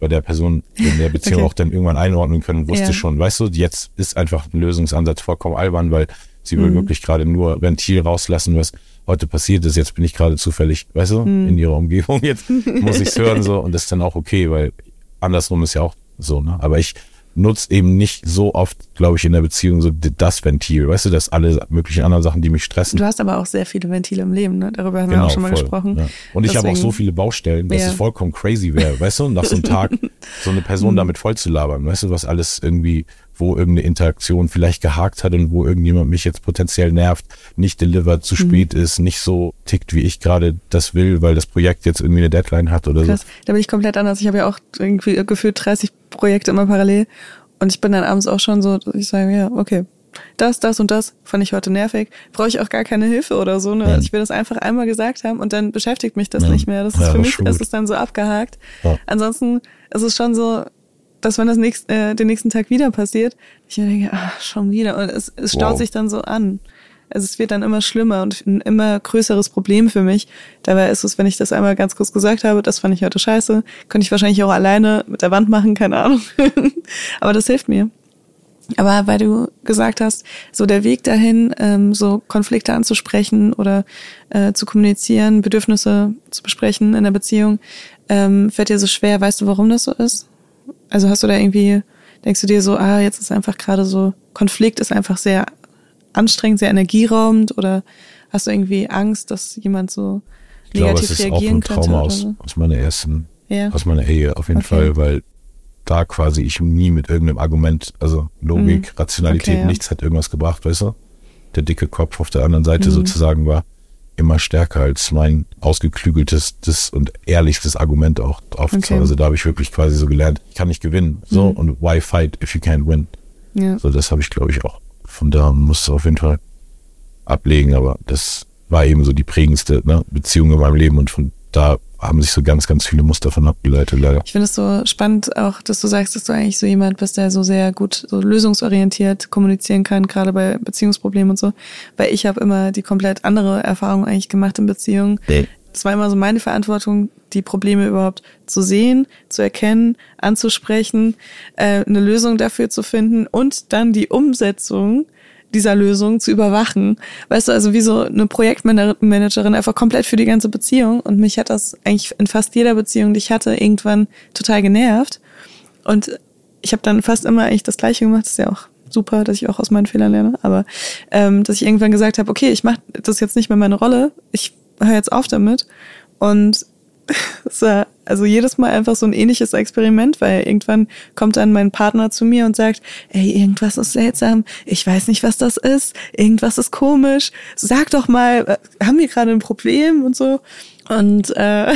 [SPEAKER 2] bei der Person in der Beziehung okay. auch dann irgendwann einordnen können, wusste ja. schon, weißt du, jetzt ist einfach ein Lösungsansatz vollkommen albern, weil sie will mhm. wirklich gerade nur Ventil rauslassen, was heute passiert ist, jetzt bin ich gerade zufällig, weißt du, hm. in ihrer Umgebung, jetzt muss ich es hören so und das ist dann auch okay, weil andersrum ist ja auch so, ne? Aber ich nutze eben nicht so oft, glaube ich, in der Beziehung so das Ventil, weißt du, dass alle möglichen anderen Sachen, die mich stressen.
[SPEAKER 1] Du hast aber auch sehr viele Ventile im Leben, ne? Darüber haben genau, wir auch schon mal voll, gesprochen. Ja.
[SPEAKER 2] Und ich habe auch so viele Baustellen, dass ja. es vollkommen crazy wäre, weißt du, nach so einem Tag so eine Person hm. damit voll zu labern, weißt du, was alles irgendwie wo irgendeine Interaktion vielleicht gehakt hat und wo irgendjemand mich jetzt potenziell nervt, nicht delivered, zu mhm. spät ist, nicht so tickt, wie ich gerade das will, weil das Projekt jetzt irgendwie eine Deadline hat oder Krass. so.
[SPEAKER 1] Da bin ich komplett anders. Ich habe ja auch irgendwie gefühlt 30 Projekte immer parallel und ich bin dann abends auch schon so, ich sage, ja, okay, das, das und das fand ich heute nervig. Brauche ich auch gar keine Hilfe oder so. Ne? Ja. Ich will das einfach einmal gesagt haben und dann beschäftigt mich das ja. nicht mehr. Das ist ja, für mich, ist es dann so abgehakt. Ansonsten ist es schon so, dass wenn das nächst, äh, den nächsten Tag wieder passiert, ich mir denke, ach, schon wieder. Und es, es staut wow. sich dann so an. Also es wird dann immer schlimmer und ein immer größeres Problem für mich. Dabei ist es, wenn ich das einmal ganz kurz gesagt habe, das fand ich heute scheiße, könnte ich wahrscheinlich auch alleine mit der Wand machen, keine Ahnung. Aber das hilft mir. Aber weil du gesagt hast, so der Weg dahin, ähm, so Konflikte anzusprechen oder äh, zu kommunizieren, Bedürfnisse zu besprechen in der Beziehung, ähm, fällt dir so schwer. Weißt du, warum das so ist? Also hast du da irgendwie, denkst du dir so, ah, jetzt ist einfach gerade so, Konflikt ist einfach sehr anstrengend, sehr energieraubend oder hast du irgendwie Angst, dass jemand so ich negativ glaube, es ist reagieren auch ein Trauma
[SPEAKER 2] aus, so? aus meiner ersten, ja. aus meiner Ehe auf jeden okay. Fall, weil da quasi ich nie mit irgendeinem Argument, also Logik, mhm. Rationalität, okay, ja. nichts hat irgendwas gebracht, weißt du? Der dicke Kopf auf der anderen Seite mhm. sozusagen war immer stärker als mein ausgeklügeltes und ehrlichstes Argument auch oft. Okay. Also da habe ich wirklich quasi so gelernt, ich kann nicht gewinnen. So, mhm. und why fight if you can't win? Ja. So, das habe ich, glaube ich, auch. Von da muss auf jeden Fall ablegen, aber das war eben so die prägendste ne, Beziehung in meinem Leben und von da haben sich so ganz, ganz viele Muster von abgeleitet, leider.
[SPEAKER 1] Ich finde es so spannend auch, dass du sagst, dass du eigentlich so jemand bist, der so sehr gut so lösungsorientiert kommunizieren kann, gerade bei Beziehungsproblemen und so. Weil ich habe immer die komplett andere Erfahrung eigentlich gemacht in Beziehungen. Nee. Das war immer so meine Verantwortung, die Probleme überhaupt zu sehen, zu erkennen, anzusprechen, äh, eine Lösung dafür zu finden und dann die Umsetzung dieser Lösung zu überwachen. Weißt du, also wie so eine Projektmanagerin einfach komplett für die ganze Beziehung. Und mich hat das eigentlich in fast jeder Beziehung, die ich hatte, irgendwann total genervt. Und ich habe dann fast immer eigentlich das Gleiche gemacht. Das ist ja auch super, dass ich auch aus meinen Fehlern lerne. Aber ähm, dass ich irgendwann gesagt habe, okay, ich mache das jetzt nicht mehr meine Rolle. Ich höre jetzt auf damit. Und es war also jedes Mal einfach so ein ähnliches Experiment, weil irgendwann kommt dann mein Partner zu mir und sagt, ey, irgendwas ist seltsam, ich weiß nicht, was das ist, irgendwas ist komisch, sag doch mal, äh, haben wir gerade ein Problem? Und so. Und äh,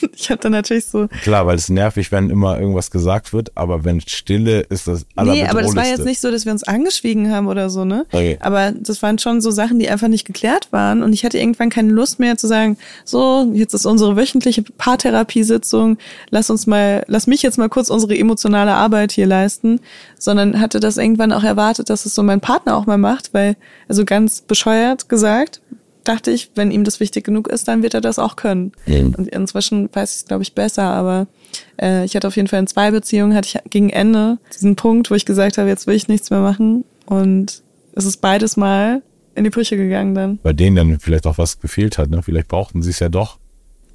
[SPEAKER 1] ich habe dann natürlich so.
[SPEAKER 2] Klar, weil es nervig, wenn immer irgendwas gesagt wird, aber wenn Stille ist das
[SPEAKER 1] Nee, aber das war jetzt nicht so, dass wir uns angeschwiegen haben oder so, ne? Okay. Aber das waren schon so Sachen, die einfach nicht geklärt waren und ich hatte irgendwann keine Lust mehr zu sagen, so, jetzt ist unsere wöchentliche Paartherapiesitzung, lass uns mal, lass mich jetzt mal kurz unsere emotionale Arbeit hier leisten, sondern hatte das irgendwann auch erwartet, dass es so mein Partner auch mal macht, weil, also ganz bescheuert gesagt, dachte ich, wenn ihm das wichtig genug ist, dann wird er das auch können. Mhm. Und inzwischen weiß ich es, glaube ich, besser, aber äh, ich hatte auf jeden Fall in zwei Beziehungen, hatte ich gegen Ende diesen Punkt, wo ich gesagt habe, jetzt will ich nichts mehr machen. Und es ist beides mal in die Brüche gegangen dann.
[SPEAKER 2] Bei denen dann vielleicht auch was gefehlt hat, ne? Vielleicht brauchten sie es ja doch.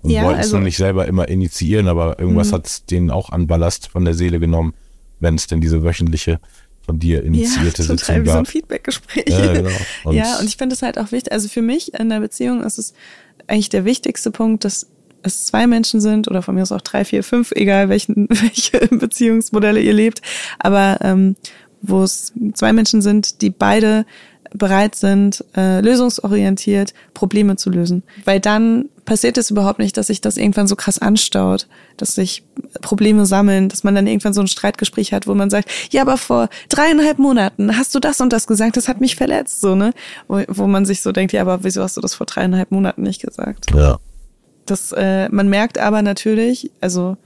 [SPEAKER 2] Und ja, wollten es also, noch nicht selber immer initiieren, aber irgendwas mhm. hat es denen auch an Ballast von der Seele genommen, wenn es denn diese wöchentliche von dir initiierte ja,
[SPEAKER 1] total wie so ein Feedbackgespräch. Ja, genau. Und ja, und ich finde es halt auch wichtig. Also für mich in der Beziehung ist es eigentlich der wichtigste Punkt, dass es zwei Menschen sind oder von mir aus auch drei, vier, fünf, egal welchen, welche Beziehungsmodelle ihr lebt, aber ähm, wo es zwei Menschen sind, die beide bereit sind, äh, lösungsorientiert Probleme zu lösen. Weil dann passiert es überhaupt nicht, dass sich das irgendwann so krass anstaut, dass sich Probleme sammeln, dass man dann irgendwann so ein Streitgespräch hat, wo man sagt, ja, aber vor dreieinhalb Monaten hast du das und das gesagt, das hat mich verletzt, so, ne? Wo, wo man sich so denkt, ja, aber wieso hast du das vor dreieinhalb Monaten nicht gesagt?
[SPEAKER 2] Ja.
[SPEAKER 1] Das, äh, man merkt aber natürlich, also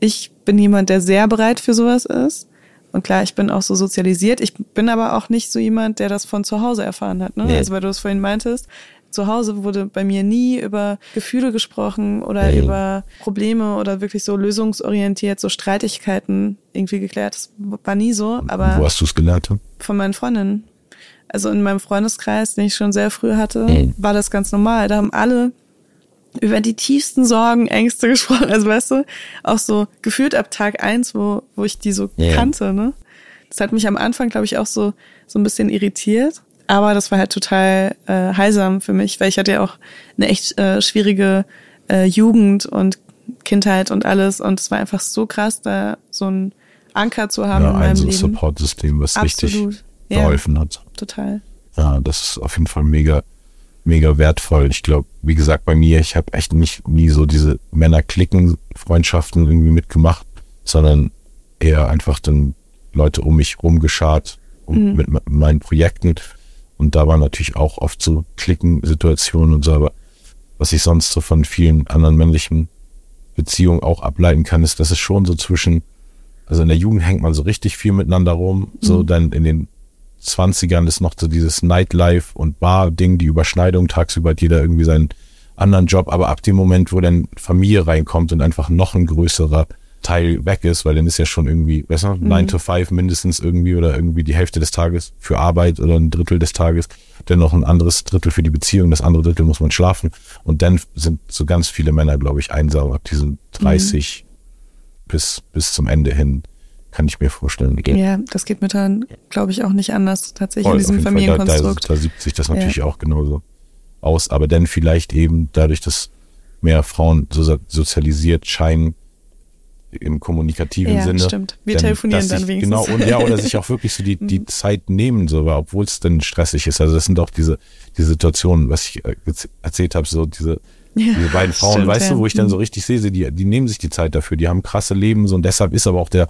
[SPEAKER 1] ich bin jemand, der sehr bereit für sowas ist. Und klar, ich bin auch so sozialisiert. Ich bin aber auch nicht so jemand, der das von zu Hause erfahren hat. Ne? Nee. Also weil du es vorhin meintest, zu Hause wurde bei mir nie über Gefühle gesprochen oder nee. über Probleme oder wirklich so lösungsorientiert, so Streitigkeiten irgendwie geklärt. Das war nie so. Aber
[SPEAKER 2] Wo hast du es gelernt?
[SPEAKER 1] Von meinen Freundinnen. Also in meinem Freundeskreis, den ich schon sehr früh hatte, mhm. war das ganz normal. Da haben alle über die tiefsten Sorgen, Ängste gesprochen. Also weißt du, auch so gefühlt ab Tag eins, wo, wo ich die so yeah. kannte, ne? Das hat mich am Anfang, glaube ich, auch so, so ein bisschen irritiert. Aber das war halt total äh, heilsam für mich, weil ich hatte ja auch eine echt äh, schwierige äh, Jugend und Kindheit und alles. Und es war einfach so krass, da so ein Anker zu haben
[SPEAKER 2] ja,
[SPEAKER 1] in meinem
[SPEAKER 2] ein so
[SPEAKER 1] Leben.
[SPEAKER 2] Support-System, was Absolut. richtig ja, geholfen hat.
[SPEAKER 1] Total.
[SPEAKER 2] Ja, das ist auf jeden Fall mega mega wertvoll. Ich glaube, wie gesagt, bei mir, ich habe echt nicht nie so diese Männer-Klicken-Freundschaften irgendwie mitgemacht, sondern eher einfach dann Leute um mich rumgeschart mhm. mit, meinen Projekten. Und da waren natürlich auch oft so Klicken-Situationen und so, aber was ich sonst so von vielen anderen männlichen Beziehungen auch ableiten kann, ist, dass es schon so zwischen, also in der Jugend hängt man so richtig viel miteinander rum, mhm. so dann in den 20ern ist noch so dieses Nightlife und Bar-Ding, die Überschneidung. Tagsüber hat jeder irgendwie seinen anderen Job, aber ab dem Moment, wo dann Familie reinkommt und einfach noch ein größerer Teil weg ist, weil dann ist ja schon irgendwie, besser, mhm. 9 to 5 mindestens irgendwie oder irgendwie die Hälfte des Tages für Arbeit oder ein Drittel des Tages, dann noch ein anderes Drittel für die Beziehung, das andere Drittel muss man schlafen und dann sind so ganz viele Männer, glaube ich, einsam ab diesen 30 mhm. bis, bis zum Ende hin kann ich mir vorstellen.
[SPEAKER 1] Ja, das geht Müttern, glaube ich, auch nicht anders, tatsächlich Voll, in diesem Familienkonstrukt.
[SPEAKER 2] Da, da, da, sieht sich das natürlich ja. auch genauso aus, aber dann vielleicht eben dadurch, dass mehr Frauen so sozialisiert scheinen, im kommunikativen ja, Sinne.
[SPEAKER 1] stimmt. Wir dann, telefonieren dann wenigstens.
[SPEAKER 2] Genau, und ja, oder sich auch wirklich so die, die mhm. Zeit nehmen, so, obwohl es dann stressig ist. Also das sind auch diese, die Situationen, was ich äh, erzählt habe, so diese, ja, diese beiden Frauen, stimmt, weißt ja. du, wo ich dann so mhm. richtig sehe, die, die nehmen sich die Zeit dafür, die haben krasse Leben, so, und deshalb ist aber auch der,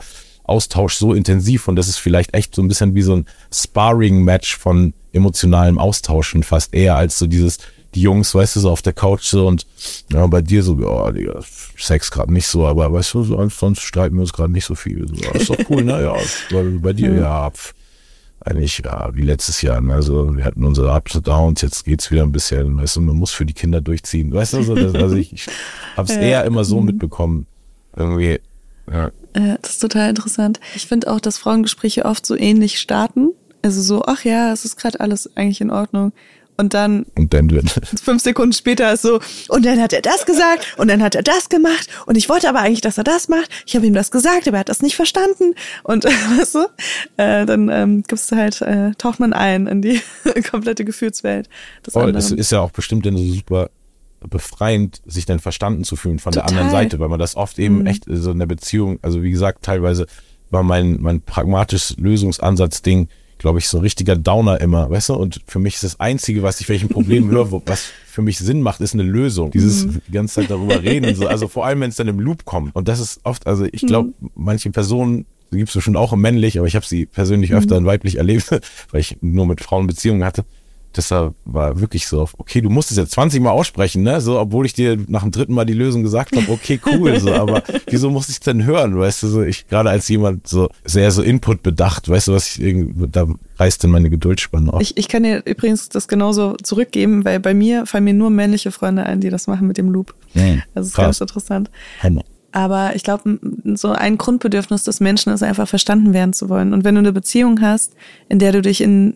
[SPEAKER 2] Austausch so intensiv und das ist vielleicht echt so ein bisschen wie so ein Sparring-Match von emotionalem Austauschen fast eher als so dieses, die Jungs, weißt du, so auf der Couch so und ja, bei dir so, ja, Digga, Sex gerade nicht so, aber weißt du, so, sonst streiten wir uns gerade nicht so viel. So, ist doch cool, ne? Ja, bei, bei dir, ja, pf, eigentlich, ja, wie letztes Jahr. Ne? Also wir hatten unsere Ups und Downs, jetzt geht's wieder ein bisschen, weißt du, man muss für die Kinder durchziehen. Weißt du, so, das, also ich, ich habe es ja. eher immer so mhm. mitbekommen. Irgendwie, ja.
[SPEAKER 1] ja, das ist total interessant. Ich finde auch, dass Frauengespräche oft so ähnlich starten. Also so, ach ja, es ist gerade alles eigentlich in Ordnung. Und dann,
[SPEAKER 2] und dann wird
[SPEAKER 1] fünf Sekunden später ist so, und dann hat er das gesagt und dann hat er das gemacht und ich wollte aber eigentlich, dass er das macht. Ich habe ihm das gesagt, aber er hat das nicht verstanden. Und weißt du, äh, dann ähm, gibst du halt, äh, taucht man ein in die komplette Gefühlswelt.
[SPEAKER 2] Des oh, das ist ja auch bestimmt so super befreiend, sich dann verstanden zu fühlen von Total. der anderen Seite, weil man das oft eben mhm. echt so in der Beziehung, also wie gesagt, teilweise war mein, mein pragmatisches Lösungsansatz-Ding, glaube ich, so ein richtiger Downer immer, weißt du? Und für mich ist das Einzige, was ich welchen Problem höre, wo, was für mich Sinn macht, ist eine Lösung. Dieses mhm. die ganze Zeit darüber reden, so, also vor allem, wenn es dann im Loop kommt. Und das ist oft, also ich glaube, mhm. manche Personen die gibt es bestimmt auch im männlich, aber ich habe sie persönlich öfter mhm. in weiblich erlebt, weil ich nur mit Frauen Beziehungen hatte das war wirklich so, okay, du musst es jetzt 20 Mal aussprechen, ne? So, obwohl ich dir nach dem dritten Mal die Lösung gesagt habe, okay, cool, so, aber wieso muss ich es denn hören? Weißt du, so, ich gerade als jemand so sehr so Input bedacht, weißt du, was ich da reißt denn meine Geduldspanne auf.
[SPEAKER 1] Ich, ich kann dir übrigens das genauso zurückgeben, weil bei mir fallen mir nur männliche Freunde ein, die das machen mit dem Loop. Mhm, das ist ganz interessant. Hammer. Aber ich glaube, so ein Grundbedürfnis des Menschen ist einfach verstanden werden zu wollen. Und wenn du eine Beziehung hast, in der du dich in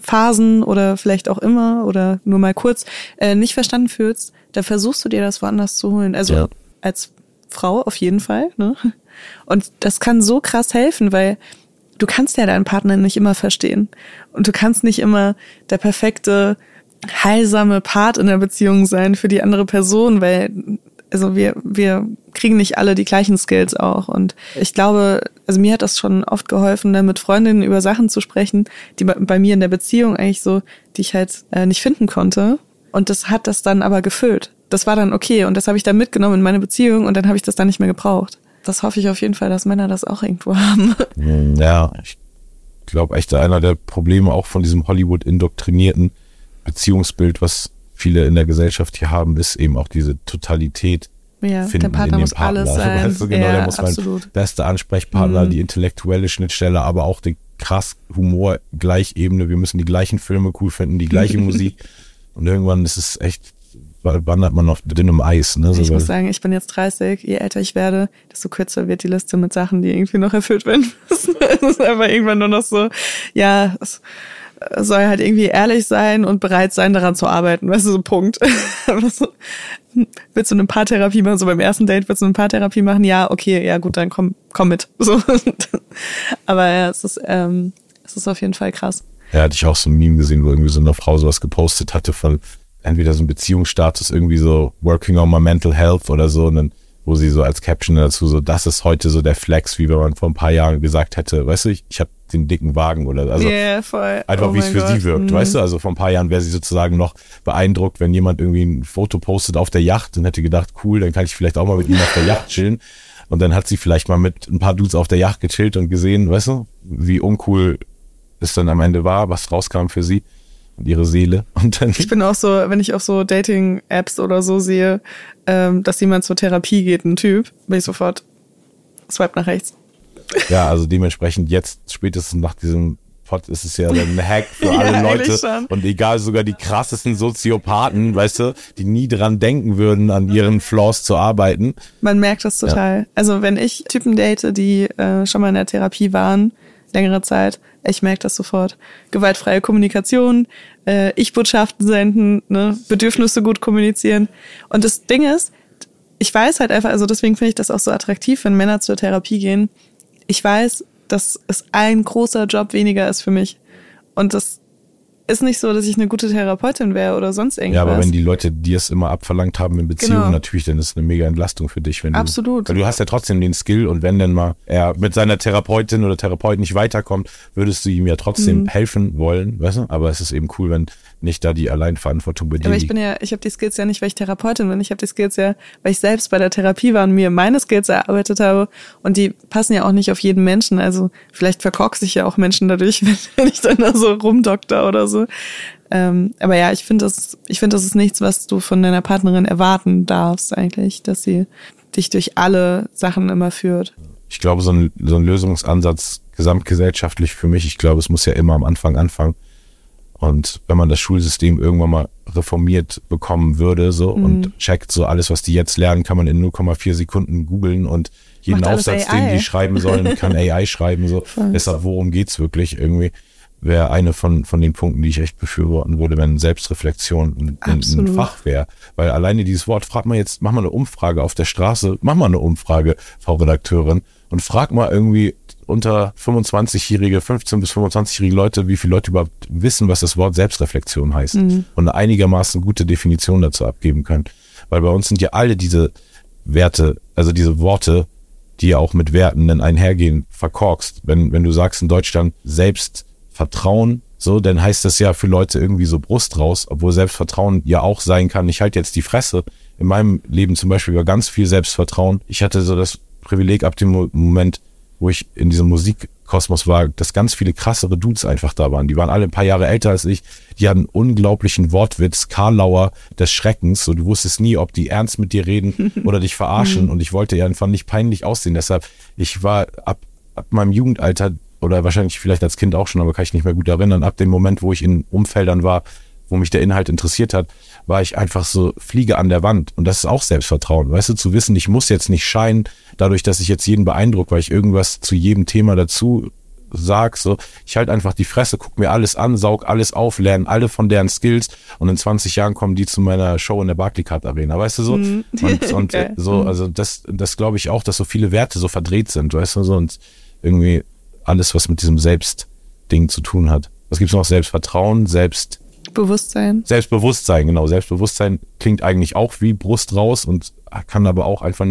[SPEAKER 1] Phasen oder vielleicht auch immer oder nur mal kurz äh, nicht verstanden fühlst, da versuchst du dir das woanders zu holen. Also ja. als Frau auf jeden Fall. Ne? Und das kann so krass helfen, weil du kannst ja deinen Partner nicht immer verstehen. Und du kannst nicht immer der perfekte, heilsame Part in der Beziehung sein für die andere Person, weil also wir, wir kriegen nicht alle die gleichen Skills auch. Und ich glaube, also mir hat das schon oft geholfen, dann mit Freundinnen über Sachen zu sprechen, die bei mir in der Beziehung eigentlich so, die ich halt äh, nicht finden konnte. Und das hat das dann aber gefüllt. Das war dann okay und das habe ich dann mitgenommen in meine Beziehung und dann habe ich das dann nicht mehr gebraucht. Das hoffe ich auf jeden Fall, dass Männer das auch irgendwo haben.
[SPEAKER 2] Hm, ja, ich glaube echt einer der Probleme auch von diesem Hollywood indoktrinierten Beziehungsbild, was viele in der Gesellschaft hier haben, ist eben auch diese Totalität
[SPEAKER 1] ja,
[SPEAKER 2] finden
[SPEAKER 1] der Partner muss
[SPEAKER 2] Partner.
[SPEAKER 1] alles sein.
[SPEAKER 2] Weißt du, genau,
[SPEAKER 1] ja,
[SPEAKER 2] der muss
[SPEAKER 1] absolut.
[SPEAKER 2] mein bester Ansprechpartner,
[SPEAKER 1] Mhm.
[SPEAKER 2] die intellektuelle Schnittstelle, aber auch die krass Humor, Gleichebene. Wir müssen die gleichen Filme cool finden, die gleiche Musik. Und irgendwann ist es echt, wandert man auf dünnem Eis. Ne? So,
[SPEAKER 1] Ich
[SPEAKER 2] weil-
[SPEAKER 1] muss sagen, ich bin jetzt 30. Je älter ich werde, desto kürzer wird die Liste mit Sachen, die irgendwie noch erfüllt werden müssen. Es ist einfach irgendwann nur noch so, ja, es soll halt irgendwie ehrlich sein und bereit sein, daran zu arbeiten. Weißt du, so Punkt. Willst du eine Paartherapie machen? So beim ersten Date willst du eine Paartherapie machen? Ja, okay, ja gut, dann komm, komm mit. So. Aber ja, es ist, ähm, es ist auf jeden Fall krass.
[SPEAKER 2] Ja, hatte ich auch so ein Meme gesehen, wo irgendwie so eine Frau sowas gepostet hatte von entweder so ein Beziehungsstatus, irgendwie so working on my mental health oder so, und dann, wo sie so als Caption dazu so, das ist heute so der Flex, wie wenn man vor ein paar Jahren gesagt hätte, weißt du, ich, ich habe den dicken Wagen oder also
[SPEAKER 1] yeah, voll.
[SPEAKER 2] einfach
[SPEAKER 1] Oh
[SPEAKER 2] wie es für
[SPEAKER 1] Gott.
[SPEAKER 2] sie wirkt,
[SPEAKER 1] Mhm.
[SPEAKER 2] weißt du, also vor ein paar Jahren wäre sie sozusagen noch beeindruckt, wenn jemand irgendwie ein Foto postet auf der Yacht und hätte gedacht, cool, dann kann ich vielleicht auch mal mit ihm auf der Yacht chillen. Und dann hat sie vielleicht mal mit ein paar Dudes auf der Yacht gechillt und gesehen, weißt du, wie uncool es dann am Ende war, was rauskam für sie und ihre Seele. Und dann,
[SPEAKER 1] Ich bin auch so, wenn ich auf so Dating-Apps oder so sehe, ähm, dass jemand zur Therapie geht, ein Typ, bin ich sofort swipe nach rechts.
[SPEAKER 2] ja, also dementsprechend jetzt, spätestens nach diesem Pod, ist es ja ein Hack für
[SPEAKER 1] Ja,
[SPEAKER 2] alle
[SPEAKER 1] eigentlich
[SPEAKER 2] Leute. Und egal, sogar die krassesten Soziopathen, weißt du, die nie dran denken würden, an ihren Flaws zu arbeiten.
[SPEAKER 1] Man merkt das total. Also wenn ich Typen date, die äh, schon mal in der Therapie waren, längere Zeit, ich merke das sofort. Gewaltfreie Kommunikation, äh, Ich-Botschaften senden, ne? Bedürfnisse gut kommunizieren. Und das Ding ist, ich weiß halt einfach, also deswegen finde ich das auch so attraktiv, wenn Männer zur Therapie gehen. Ich weiß, dass es ein großer Job weniger ist für mich. Und das ist nicht so, dass ich eine gute Therapeutin wäre oder sonst irgendwas.
[SPEAKER 2] Ja, aber wenn die Leute dir es immer abverlangt haben in Beziehungen,
[SPEAKER 1] Genau.
[SPEAKER 2] natürlich, dann ist es eine mega Entlastung für dich. Wenn du,
[SPEAKER 1] Absolut.
[SPEAKER 2] Weil du hast ja trotzdem den Skill und wenn dann mal er mit seiner Therapeutin oder Therapeut nicht weiterkommt, würdest du ihm ja trotzdem
[SPEAKER 1] Mhm.
[SPEAKER 2] helfen wollen, weißt du? Aber es ist eben cool, wenn nicht da die Alleinverantwortung dir
[SPEAKER 1] Aber ich bin ja, ich habe die Skills ja nicht, weil ich Therapeutin bin. Ich habe die Skills ja, weil ich selbst bei der Therapie war und mir meine Skills erarbeitet habe. Und die passen ja auch nicht auf jeden Menschen. Also vielleicht verkorkse ich ja auch Menschen dadurch, wenn, wenn ich dann da so rumdokter oder so. Ähm, aber ja, ich finde das, ich finde das ist nichts, was du von deiner Partnerin erwarten darfst eigentlich, dass sie dich durch alle Sachen immer führt.
[SPEAKER 2] ich glaube, so ein, so ein Lösungsansatz gesamtgesellschaftlich für mich, ich glaube, es muss ja immer am Anfang anfangen. Und wenn man das Schulsystem irgendwann mal reformiert bekommen würde, so
[SPEAKER 1] Mhm.
[SPEAKER 2] und checkt so alles, was die jetzt lernen, kann man in 0,4 Sekunden googeln und jeden
[SPEAKER 1] Macht
[SPEAKER 2] Aufsatz, den die schreiben sollen, kann AI schreiben. So.
[SPEAKER 1] Voll.
[SPEAKER 2] Deshalb, worum geht's wirklich irgendwie? Wäre eine von, von den Punkten, die ich echt befürworten würde, wenn Selbstreflexion ein, ein. Fach wäre. Weil alleine dieses Wort, frag mal jetzt, mach mal eine Umfrage auf der Straße, mach mal eine Umfrage, Frau Redakteurin, und frag mal irgendwie unter 25-jährige, 15 bis 25-jährige Leute, wie viele Leute überhaupt wissen, was das Wort Selbstreflexion heißt und eine einigermaßen gute Definition dazu abgeben können. Weil bei uns sind ja alle diese Werte, also diese Worte, die ja auch mit Werten dann einhergehen, verkorkst. Wenn, wenn du sagst in Deutschland Selbstvertrauen, so, dann heißt das ja für Leute irgendwie so Brust raus, obwohl Selbstvertrauen ja auch sein kann, ich halte jetzt die Fresse. In meinem Leben zum Beispiel war ganz viel Selbstvertrauen. Ich hatte so das Privileg ab dem Mo- Moment, wo ich in diesem Musikkosmos war, dass ganz viele krassere Dudes einfach da waren. Die waren alle ein paar Jahre älter als ich. Die hatten unglaublichen Wortwitz, Karlauer des Schreckens. So, du wusstest nie, ob die ernst mit dir reden oder dich verarschen. Und ich wollte ja einfach nicht peinlich aussehen. Deshalb, ich war ab, ab meinem Jugendalter oder wahrscheinlich vielleicht als Kind auch schon, aber kann ich nicht mehr gut erinnern, ab dem Moment, wo ich in Umfeldern war, wo mich der Inhalt interessiert hat, war ich einfach so Fliege an der Wand. Und das ist auch Selbstvertrauen. Weißt du, zu wissen, ich muss jetzt nicht scheinen, dadurch, dass ich jetzt jeden beeindruck, weil ich irgendwas zu jedem Thema dazu sag, so, ich halt einfach die Fresse, guck mir alles an, saug alles auf, lerne alle von deren Skills und in 20 Jahren kommen die zu meiner Show in der Barclaycard Arena, weißt du so? Und, und
[SPEAKER 1] Geil.
[SPEAKER 2] so, also das, das glaube ich auch, dass so viele Werte so verdreht sind, weißt du so, und irgendwie alles, was mit diesem Selbstding zu tun hat. Was gibt's noch? Selbstvertrauen, Selbst,
[SPEAKER 1] Bewusstsein.
[SPEAKER 2] Selbstbewusstsein, genau. Selbstbewusstsein klingt eigentlich auch wie Brust raus und kann aber auch einfach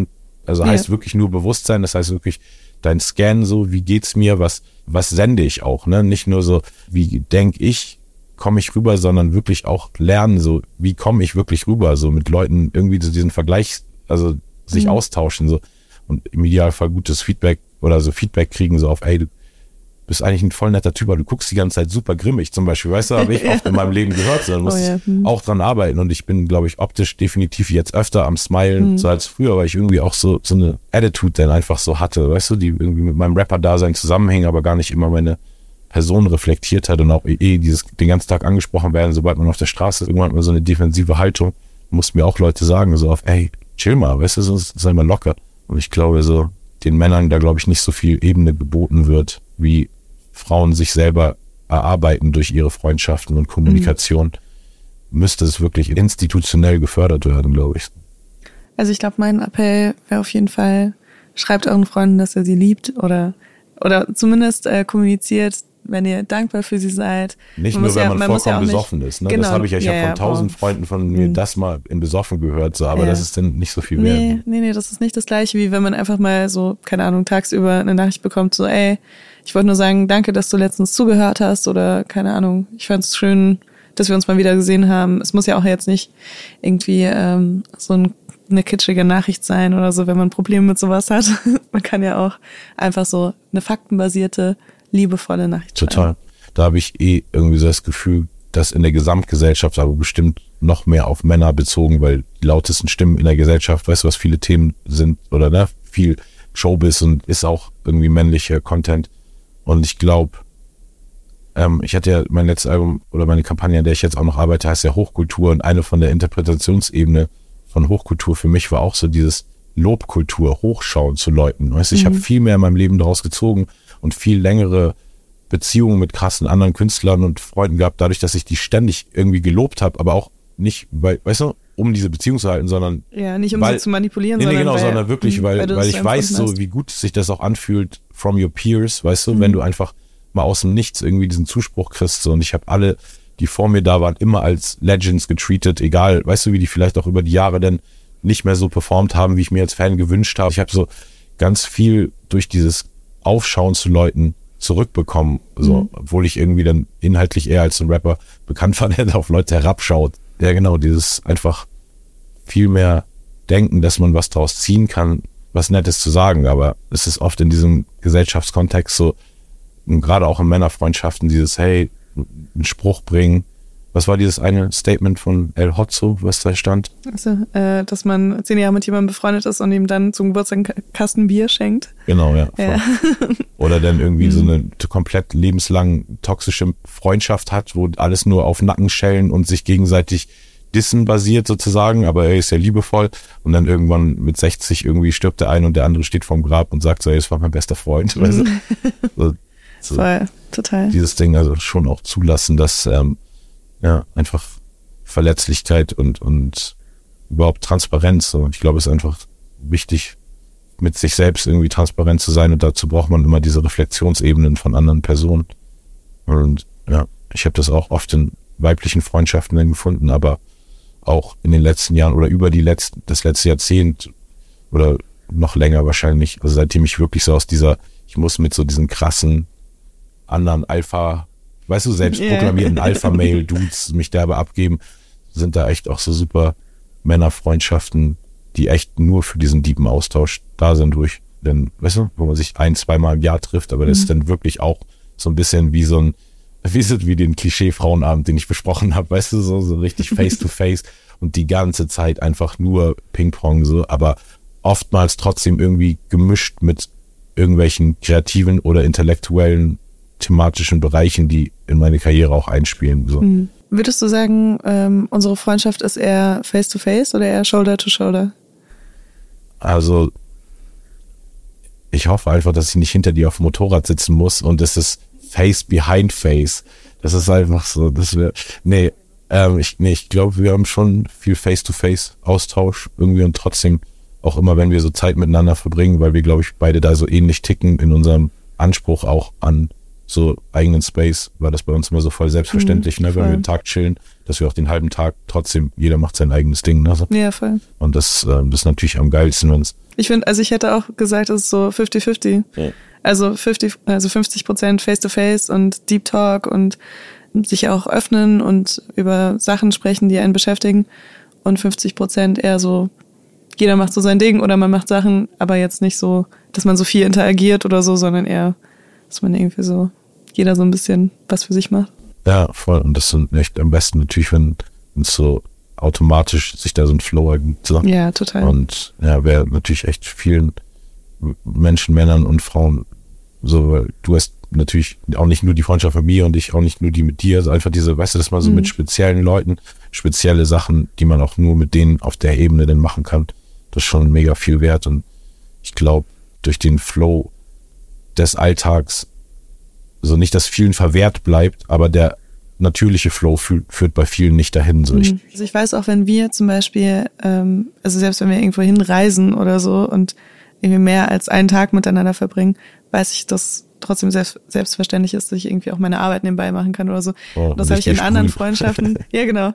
[SPEAKER 2] Also ja. heißt wirklich nur Bewusstsein, das heißt wirklich dein Scan so, wie geht's mir, was, was sende ich auch, ne? Nicht nur so, wie denk ich, komme ich rüber, sondern wirklich auch lernen, so, wie komme ich wirklich rüber, so mit Leuten irgendwie so diesen Vergleich, also sich mhm. austauschen, so. Und im Idealfall gutes Feedback oder so Feedback kriegen, so auf, ey, du bist eigentlich ein voll netter Typ, aber du guckst die ganze Zeit super grimmig zum Beispiel, weißt du, habe ich oft in meinem Leben gehört, sondern muss oh, ja. hm. auch dran arbeiten und ich bin, glaube ich, optisch definitiv jetzt öfter am Smilen, hm. so als früher, weil ich irgendwie auch so, so eine Attitude dann einfach so hatte, weißt du, die irgendwie mit meinem Rapper-Dasein zusammenhängen, aber gar nicht immer meine Person reflektiert hat und auch eh dieses, den ganzen Tag angesprochen werden, sobald man auf der Straße ist, irgendwann hat man so eine defensive Haltung, mussten mir auch Leute sagen, so auf, ey, chill mal, weißt du, sonst sei mal locker. Und ich glaube so, den Männern da glaube ich nicht so viel Ebene geboten wird, wie Frauen sich selber erarbeiten durch ihre Freundschaften und Kommunikation, mhm. müsste es wirklich institutionell gefördert werden, glaube ich.
[SPEAKER 1] Also ich glaube, mein Appell wäre auf jeden Fall, schreibt euren Freunden, dass ihr sie liebt oder, oder zumindest äh, kommuniziert, wenn ihr dankbar für sie seid.
[SPEAKER 2] Nicht man nur, wenn ja, man, man vollkommen ja besoffen nicht, ist. Ne? Genau, das habe ich ja, ich ja, habe von tausend ja, Freunden von mir mhm. das mal in besoffen gehört, so, aber das ist dann nicht so viel
[SPEAKER 1] nee, wert. Nee, nee, das ist nicht das gleiche, wie wenn man einfach mal so, keine Ahnung, tagsüber eine Nachricht bekommt, so, ey, ich wollte nur sagen, danke, dass du letztens zugehört hast oder keine Ahnung, ich fand es schön, dass wir uns mal wieder gesehen haben. Es muss ja auch jetzt nicht irgendwie ähm, so ein, eine kitschige Nachricht sein oder so, wenn man Probleme mit sowas hat. man kann ja auch einfach so eine faktenbasierte, liebevolle Nachricht
[SPEAKER 2] Total. Schreiben. Da habe ich eh irgendwie so das Gefühl, dass in der Gesamtgesellschaft, aber bestimmt noch mehr auf Männer bezogen, weil die lautesten Stimmen in der Gesellschaft, weißt du, was viele Themen sind oder ne, viel Showbiz und ist auch irgendwie männlicher Content und ich glaube, ähm, ich hatte ja mein letztes Album oder meine Kampagne, an der ich jetzt auch noch arbeite, heißt ja Hochkultur und eine von der Interpretationsebene von Hochkultur für mich war auch so dieses Lobkultur, Hochschauen zu Leuten. Weißt, mhm. ich habe viel mehr in meinem Leben daraus gezogen und viel längere Beziehungen mit krassen anderen Künstlern und Freunden gehabt, dadurch, dass ich die ständig irgendwie gelobt habe, aber auch nicht, weil, weißt du, um diese Beziehung zu halten, sondern
[SPEAKER 1] ja, nicht um weil, sie zu manipulieren,
[SPEAKER 2] nee, nee, sondern genau, weil, sondern wirklich, weil, weil, weil ich weiß so, wie gut sich das auch anfühlt from your peers, weißt du, mhm. wenn du einfach mal aus dem Nichts irgendwie diesen Zuspruch kriegst so, und ich habe alle, die vor mir da waren, immer als Legends getreated, egal, weißt du, wie die vielleicht auch über die Jahre dann nicht mehr so performt haben, wie ich mir als Fan gewünscht habe. Ich habe so ganz viel durch dieses Aufschauen zu Leuten zurückbekommen, so, mhm. obwohl ich irgendwie dann inhaltlich eher als ein Rapper bekannt war, der auf Leute herabschaut ja genau, dieses einfach viel mehr denken, dass man was draus ziehen kann, was Nettes zu sagen. Aber es ist oft in diesem Gesellschaftskontext so, gerade auch in Männerfreundschaften, dieses, hey, einen Spruch bringen, was war dieses eine Statement von El Hotzo, was da stand?
[SPEAKER 1] Also, äh, dass man zehn Jahre mit jemandem befreundet ist und ihm dann zum Geburtstag einen Kasten Bier schenkt.
[SPEAKER 2] Genau, ja. ja. Oder dann irgendwie so mhm. eine komplett lebenslang toxische Freundschaft hat, wo alles nur auf Nackenschellen und sich gegenseitig Dissen basiert sozusagen, aber er ist ja liebevoll und dann irgendwann mit 60 irgendwie stirbt der eine und der andere steht vorm Grab und sagt so, ey, das war mein bester Freund. Mhm.
[SPEAKER 1] so, so Voll, total.
[SPEAKER 2] Dieses Ding also schon auch zulassen, dass ähm, ja, einfach Verletzlichkeit und, und überhaupt Transparenz. Und ich glaube, es ist einfach wichtig, mit sich selbst irgendwie transparent zu sein und dazu braucht man immer diese Reflexionsebenen von anderen Personen. Und ja, ich habe das auch oft in weiblichen Freundschaften dann gefunden, aber auch in den letzten Jahren oder über die letzten, das letzte Jahrzehnt oder noch länger wahrscheinlich, also seitdem ich wirklich so aus dieser, ich muss mit so diesen krassen anderen Alpha weißt du, selbst proklamierten yeah. Alpha-Male-Dudes mich derbe abgeben, sind da echt auch so super Männerfreundschaften, die echt nur für diesen deepen Austausch da sind, durch, denn, weißt du, wo man sich ein, zweimal im Jahr trifft, aber das ist mhm. dann wirklich auch so ein bisschen wie so ein, wie ist es, wie den Klischee-Frauenabend, den ich besprochen habe, weißt du, so, so richtig face to face und die ganze Zeit einfach nur Ping-Pong, so, aber oftmals trotzdem irgendwie gemischt mit irgendwelchen kreativen oder intellektuellen thematischen Bereichen, die in meine Karriere auch einspielen. So. Mhm.
[SPEAKER 1] Würdest du sagen, ähm, unsere Freundschaft ist eher face-to-face -face oder eher shoulder-to-shoulder?
[SPEAKER 2] Also, ich hoffe einfach, dass ich nicht hinter dir auf dem Motorrad sitzen muss und es ist face behind face. Das ist einfach so, das wäre, nee, ähm, ich, nee, ich glaube, wir haben schon viel Face-to-Face-Austausch irgendwie und trotzdem auch immer, wenn wir so Zeit miteinander verbringen, weil wir, glaube ich, beide da so ähnlich ticken in unserem Anspruch auch an so eigenen Space, war das bei uns immer so voll selbstverständlich,
[SPEAKER 1] Mhm,
[SPEAKER 2] ne, wenn wir den Tag chillen, dass wir auch den halben Tag trotzdem, jeder macht sein eigenes Ding. Ne? so.
[SPEAKER 1] Ja, voll.
[SPEAKER 2] Und das, ähm, das ist natürlich am geilsten, wenn es
[SPEAKER 1] Ich finde, also ich hätte auch gesagt, es ist so 50-50.
[SPEAKER 2] Ja.
[SPEAKER 1] Also 50, also 50 Prozent Face-to-Face und Deep Talk und sich auch öffnen und über Sachen sprechen, die einen beschäftigen. Und 50 Prozent eher so, jeder macht so sein Ding oder man macht Sachen, aber jetzt nicht so, dass man so viel interagiert oder so, sondern eher, dass man irgendwie so, jeder so ein bisschen was für sich macht.
[SPEAKER 2] Ja, voll. Und das sind echt am besten natürlich, wenn es so automatisch sich da so ein Flow ergibt. So.
[SPEAKER 1] Ja, total.
[SPEAKER 2] Und ja, wäre natürlich echt vielen Menschen, Männern und Frauen so, weil du hast natürlich auch nicht nur die Freundschaft mit mir und ich auch nicht nur die mit dir, also einfach diese, weißt du, dass man so
[SPEAKER 1] Mhm.
[SPEAKER 2] mit speziellen Leuten, spezielle Sachen, die man auch nur mit denen auf der Ebene dann machen kann, das ist schon mega viel wert und ich glaube, durch den Flow des Alltags, so nicht, dass vielen verwehrt bleibt, aber der natürliche Flow fü führt bei vielen nicht dahin. So ich,
[SPEAKER 1] Also ich weiß auch, wenn wir zum Beispiel, ähm, also selbst wenn wir irgendwo hinreisen oder so und irgendwie mehr als einen Tag miteinander verbringen, weiß ich, dass trotzdem selbst, selbstverständlich ist, dass ich irgendwie auch meine Arbeit nebenbei machen kann oder so.
[SPEAKER 2] Oh,
[SPEAKER 1] das habe ich in
[SPEAKER 2] richtig
[SPEAKER 1] anderen. Freundschaften. ja, genau.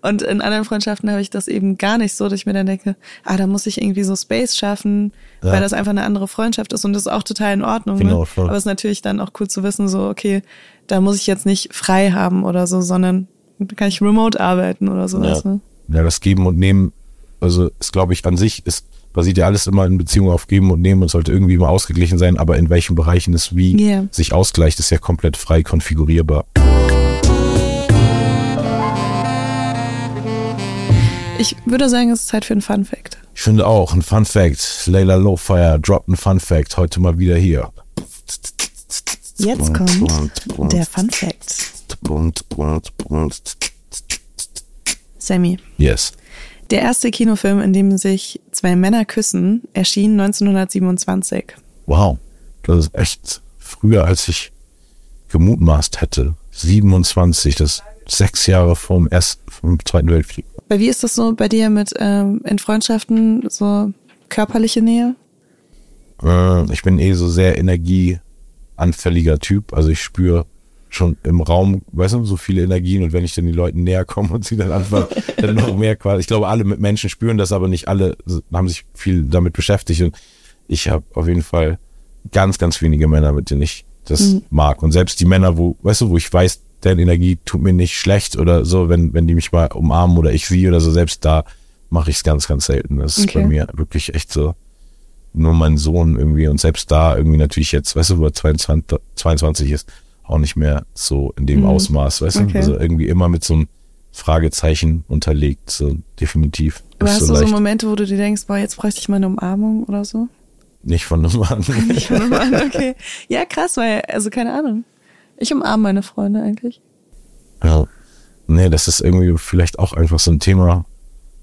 [SPEAKER 1] Und in anderen Freundschaften habe ich das eben gar nicht so, dass ich mir dann denke, ah, da muss ich irgendwie so Space schaffen,
[SPEAKER 2] Ja.
[SPEAKER 1] weil das einfach eine andere Freundschaft ist und das ist auch total in Ordnung.
[SPEAKER 2] Genau,
[SPEAKER 1] ne?
[SPEAKER 2] voll.
[SPEAKER 1] Aber es ist natürlich dann auch cool zu wissen, so, okay, da muss ich jetzt nicht frei haben oder so, sondern da kann ich remote arbeiten oder sowas.
[SPEAKER 2] Ja.
[SPEAKER 1] Ne?
[SPEAKER 2] Ja, das Geben und Nehmen, also ist, glaube ich, an sich ist, basiert ja alles immer in Beziehung auf Geben und Nehmen und sollte irgendwie immer ausgeglichen sein, aber in welchen Bereichen es wie
[SPEAKER 1] Ja.
[SPEAKER 2] sich ausgleicht, ist ja komplett frei konfigurierbar.
[SPEAKER 1] Ich würde sagen, es ist Zeit für einen Fun Fact.
[SPEAKER 2] Ich finde auch, ein Fun Fact, Layla Lowfire droppt ein Fun Fact heute mal wieder hier.
[SPEAKER 1] Jetzt kommt der Fun Fact. Sammy.
[SPEAKER 2] Yes.
[SPEAKER 1] Der erste Kinofilm, in dem sich zwei Männer küssen, erschien 1927.
[SPEAKER 2] Wow. Das ist echt früher, als ich gemutmaßt hätte. 27, das ist sechs Jahre vom ersten, vom Zweiten Weltkrieg.
[SPEAKER 1] Weil wie ist das so bei dir mit ähm, in Freundschaften so körperliche Nähe?
[SPEAKER 2] Äh, ich bin eh so sehr energieanfälliger Typ. Also ich spüre schon im Raum, weißt du, so viele Energien und wenn ich dann den Leuten näher komme und sie dann anfangen, dann noch mehr quasi. Ich glaube, alle Menschen spüren das, aber nicht alle haben sich viel damit beschäftigt und ich habe auf jeden Fall ganz, ganz wenige Männer, mit denen ich das mag. Und selbst die Männer, wo, weißt du, wo ich weiß, deren Energie tut mir nicht schlecht oder so, wenn, wenn die mich mal umarmen oder ich sie oder so, selbst da mache ich es ganz, ganz selten. Das ist
[SPEAKER 1] Okay.
[SPEAKER 2] bei mir wirklich echt so nur mein Sohn irgendwie und selbst da irgendwie natürlich jetzt, weißt du, wo er 22, 22 ist, auch nicht mehr so in dem
[SPEAKER 1] Mhm.
[SPEAKER 2] Ausmaß, weißt
[SPEAKER 1] Okay.
[SPEAKER 2] du? Also irgendwie immer mit so einem Fragezeichen unterlegt, so definitiv.
[SPEAKER 1] Aber
[SPEAKER 2] Nicht
[SPEAKER 1] hast
[SPEAKER 2] so
[SPEAKER 1] du so
[SPEAKER 2] leicht.
[SPEAKER 1] Momente, wo du dir denkst, boah, jetzt bräuchte ich mal eine Umarmung oder so?
[SPEAKER 2] Nicht von einem Mann.
[SPEAKER 1] Ich bin Mann, okay. Ja, krass, weil, also keine Ahnung. Ich umarme meine Freunde eigentlich.
[SPEAKER 2] Ja. Nee, das ist irgendwie vielleicht auch einfach so ein Thema,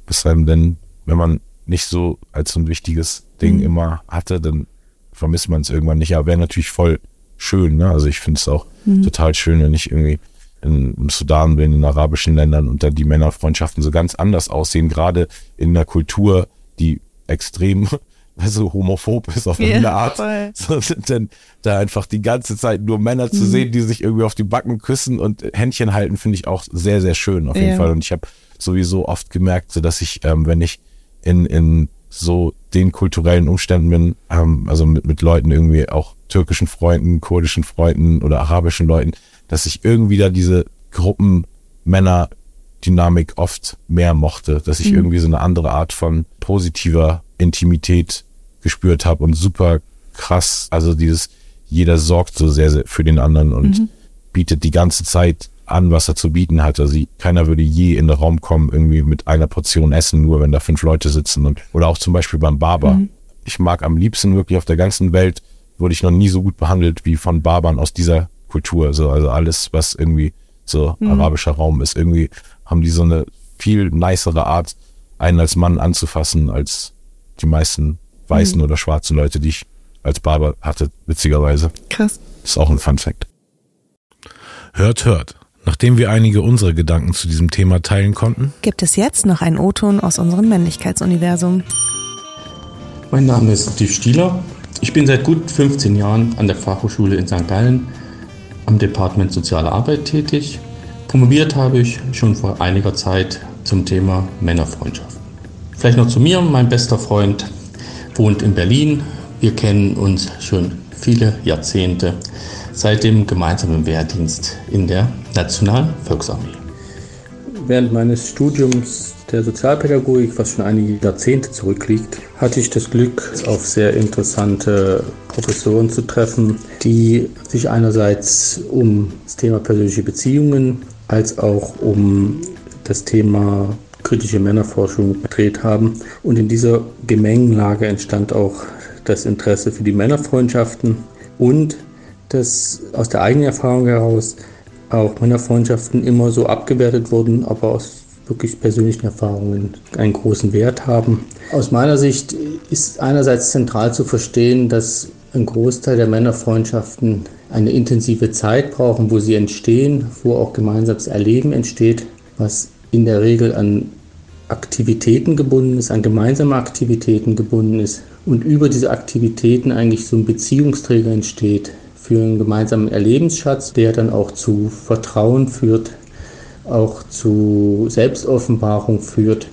[SPEAKER 2] weshalb denn, wenn man nicht so als so ein wichtiges Ding
[SPEAKER 1] Mhm.
[SPEAKER 2] immer hatte, dann vermisst man es irgendwann nicht. Aber wäre natürlich voll schön, ne? Also ich finde es auch
[SPEAKER 1] Mhm.
[SPEAKER 2] total schön, wenn ich irgendwie in, im Sudan bin, in arabischen Ländern und dann die Männerfreundschaften so ganz anders aussehen, gerade in einer Kultur, die extrem also homophob ist auf
[SPEAKER 1] Ja,
[SPEAKER 2] eine Art.
[SPEAKER 1] voll.
[SPEAKER 2] So sind dann da einfach die ganze Zeit nur Männer
[SPEAKER 1] Mhm.
[SPEAKER 2] zu sehen, die sich irgendwie auf die Backen küssen und Händchen halten, finde ich auch sehr, sehr schön auf jeden
[SPEAKER 1] Ja.
[SPEAKER 2] Fall. Und ich habe sowieso oft gemerkt, so dass ich, ähm, wenn ich in, in so den kulturellen Umständen bin, ähm, also mit, mit Leuten irgendwie auch türkischen Freunden, kurdischen Freunden oder arabischen Leuten, dass ich irgendwie da diese Gruppen Männer Dynamik oft mehr mochte, dass ich irgendwie so eine andere Art von positiver Intimität gespürt habe und super krass, also dieses jeder sorgt so sehr, sehr für den anderen und bietet die ganze Zeit an, was er zu bieten hat. Also keiner würde je in den Raum kommen, irgendwie mit einer Portion essen, nur wenn da fünf Leute sitzen und oder auch zum Beispiel beim Barber. Ich mag am liebsten wirklich auf der ganzen Welt wurde ich noch nie so gut behandelt wie von Barbern aus dieser Kultur. So, also alles, was irgendwie so arabischer Raum ist, irgendwie haben die so eine viel nicere Art, einen als Mann anzufassen, als die meisten weißen oder schwarzen Leute, die ich als Barber hatte, witzigerweise.
[SPEAKER 1] Krass.
[SPEAKER 2] ist auch ein Fun Fact. Hört, hört. Nachdem wir einige unserer Gedanken zu diesem Thema teilen konnten,
[SPEAKER 1] Gibt es jetzt noch einen O-Ton aus unserem Männlichkeitsuniversum?
[SPEAKER 4] Mein Name ist Steve Stieler. Ich bin seit gut 15 Jahren an der Fachhochschule in St. Gallen am Department Soziale Arbeit tätig. Promoviert habe ich schon vor einiger Zeit zum Thema Männerfreundschaft. Vielleicht noch zu mir. Mein bester Freund wohnt in Berlin. Wir kennen uns schon viele Jahrzehnte seit dem gemeinsamen Wehrdienst in der Nationalen Volksarmee.
[SPEAKER 5] Während meines Studiums der Sozialpädagogik, was schon einige Jahrzehnte zurückliegt, hatte ich das Glück, auf sehr interessante Professoren zu treffen, die sich einerseits um das Thema persönliche Beziehungen als auch um das Thema kritische Männerforschung gedreht haben. Und in dieser Gemengenlage entstand auch das Interesse für die Männerfreundschaften und dass aus der eigenen Erfahrung heraus auch Männerfreundschaften immer so abgewertet wurden, aber aus wirklich persönlichen Erfahrungen einen großen Wert haben. Aus meiner Sicht ist einerseits zentral zu verstehen, dass ein Großteil der Männerfreundschaften eine intensive Zeit brauchen, wo sie entstehen, wo auch gemeinsames Erleben entsteht, was in der Regel an Aktivitäten gebunden ist, an gemeinsame Aktivitäten gebunden ist und über diese Aktivitäten eigentlich so ein Beziehungsträger entsteht für einen gemeinsamen Erlebensschatz, der dann auch zu Vertrauen führt, auch zu Selbstoffenbarung führt.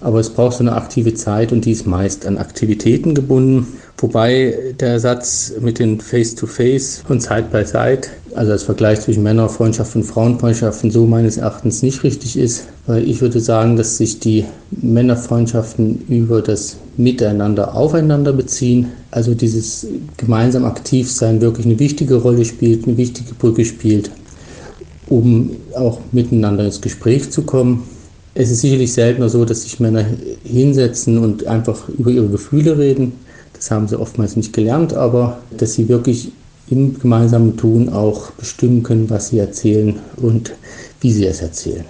[SPEAKER 5] Aber es braucht so eine aktive Zeit und die ist meist an Aktivitäten gebunden. Wobei der Satz mit den Face-to-Face -face und Side-by-Side, also als Vergleich zwischen Männerfreundschaften und Frauenfreundschaften, so meines Erachtens nicht richtig ist. Weil ich würde sagen, dass sich die Männerfreundschaften über das Miteinander aufeinander beziehen. Also dieses gemeinsam aktiv sein wirklich eine wichtige Rolle spielt, eine wichtige Brücke spielt, um auch miteinander ins Gespräch zu kommen. Es ist sicherlich seltener so, dass sich Männer hinsetzen und einfach über ihre Gefühle reden das haben sie oftmals nicht gelernt, aber dass sie wirklich im gemeinsamen Tun auch bestimmen können, was sie erzählen und wie sie es erzählen.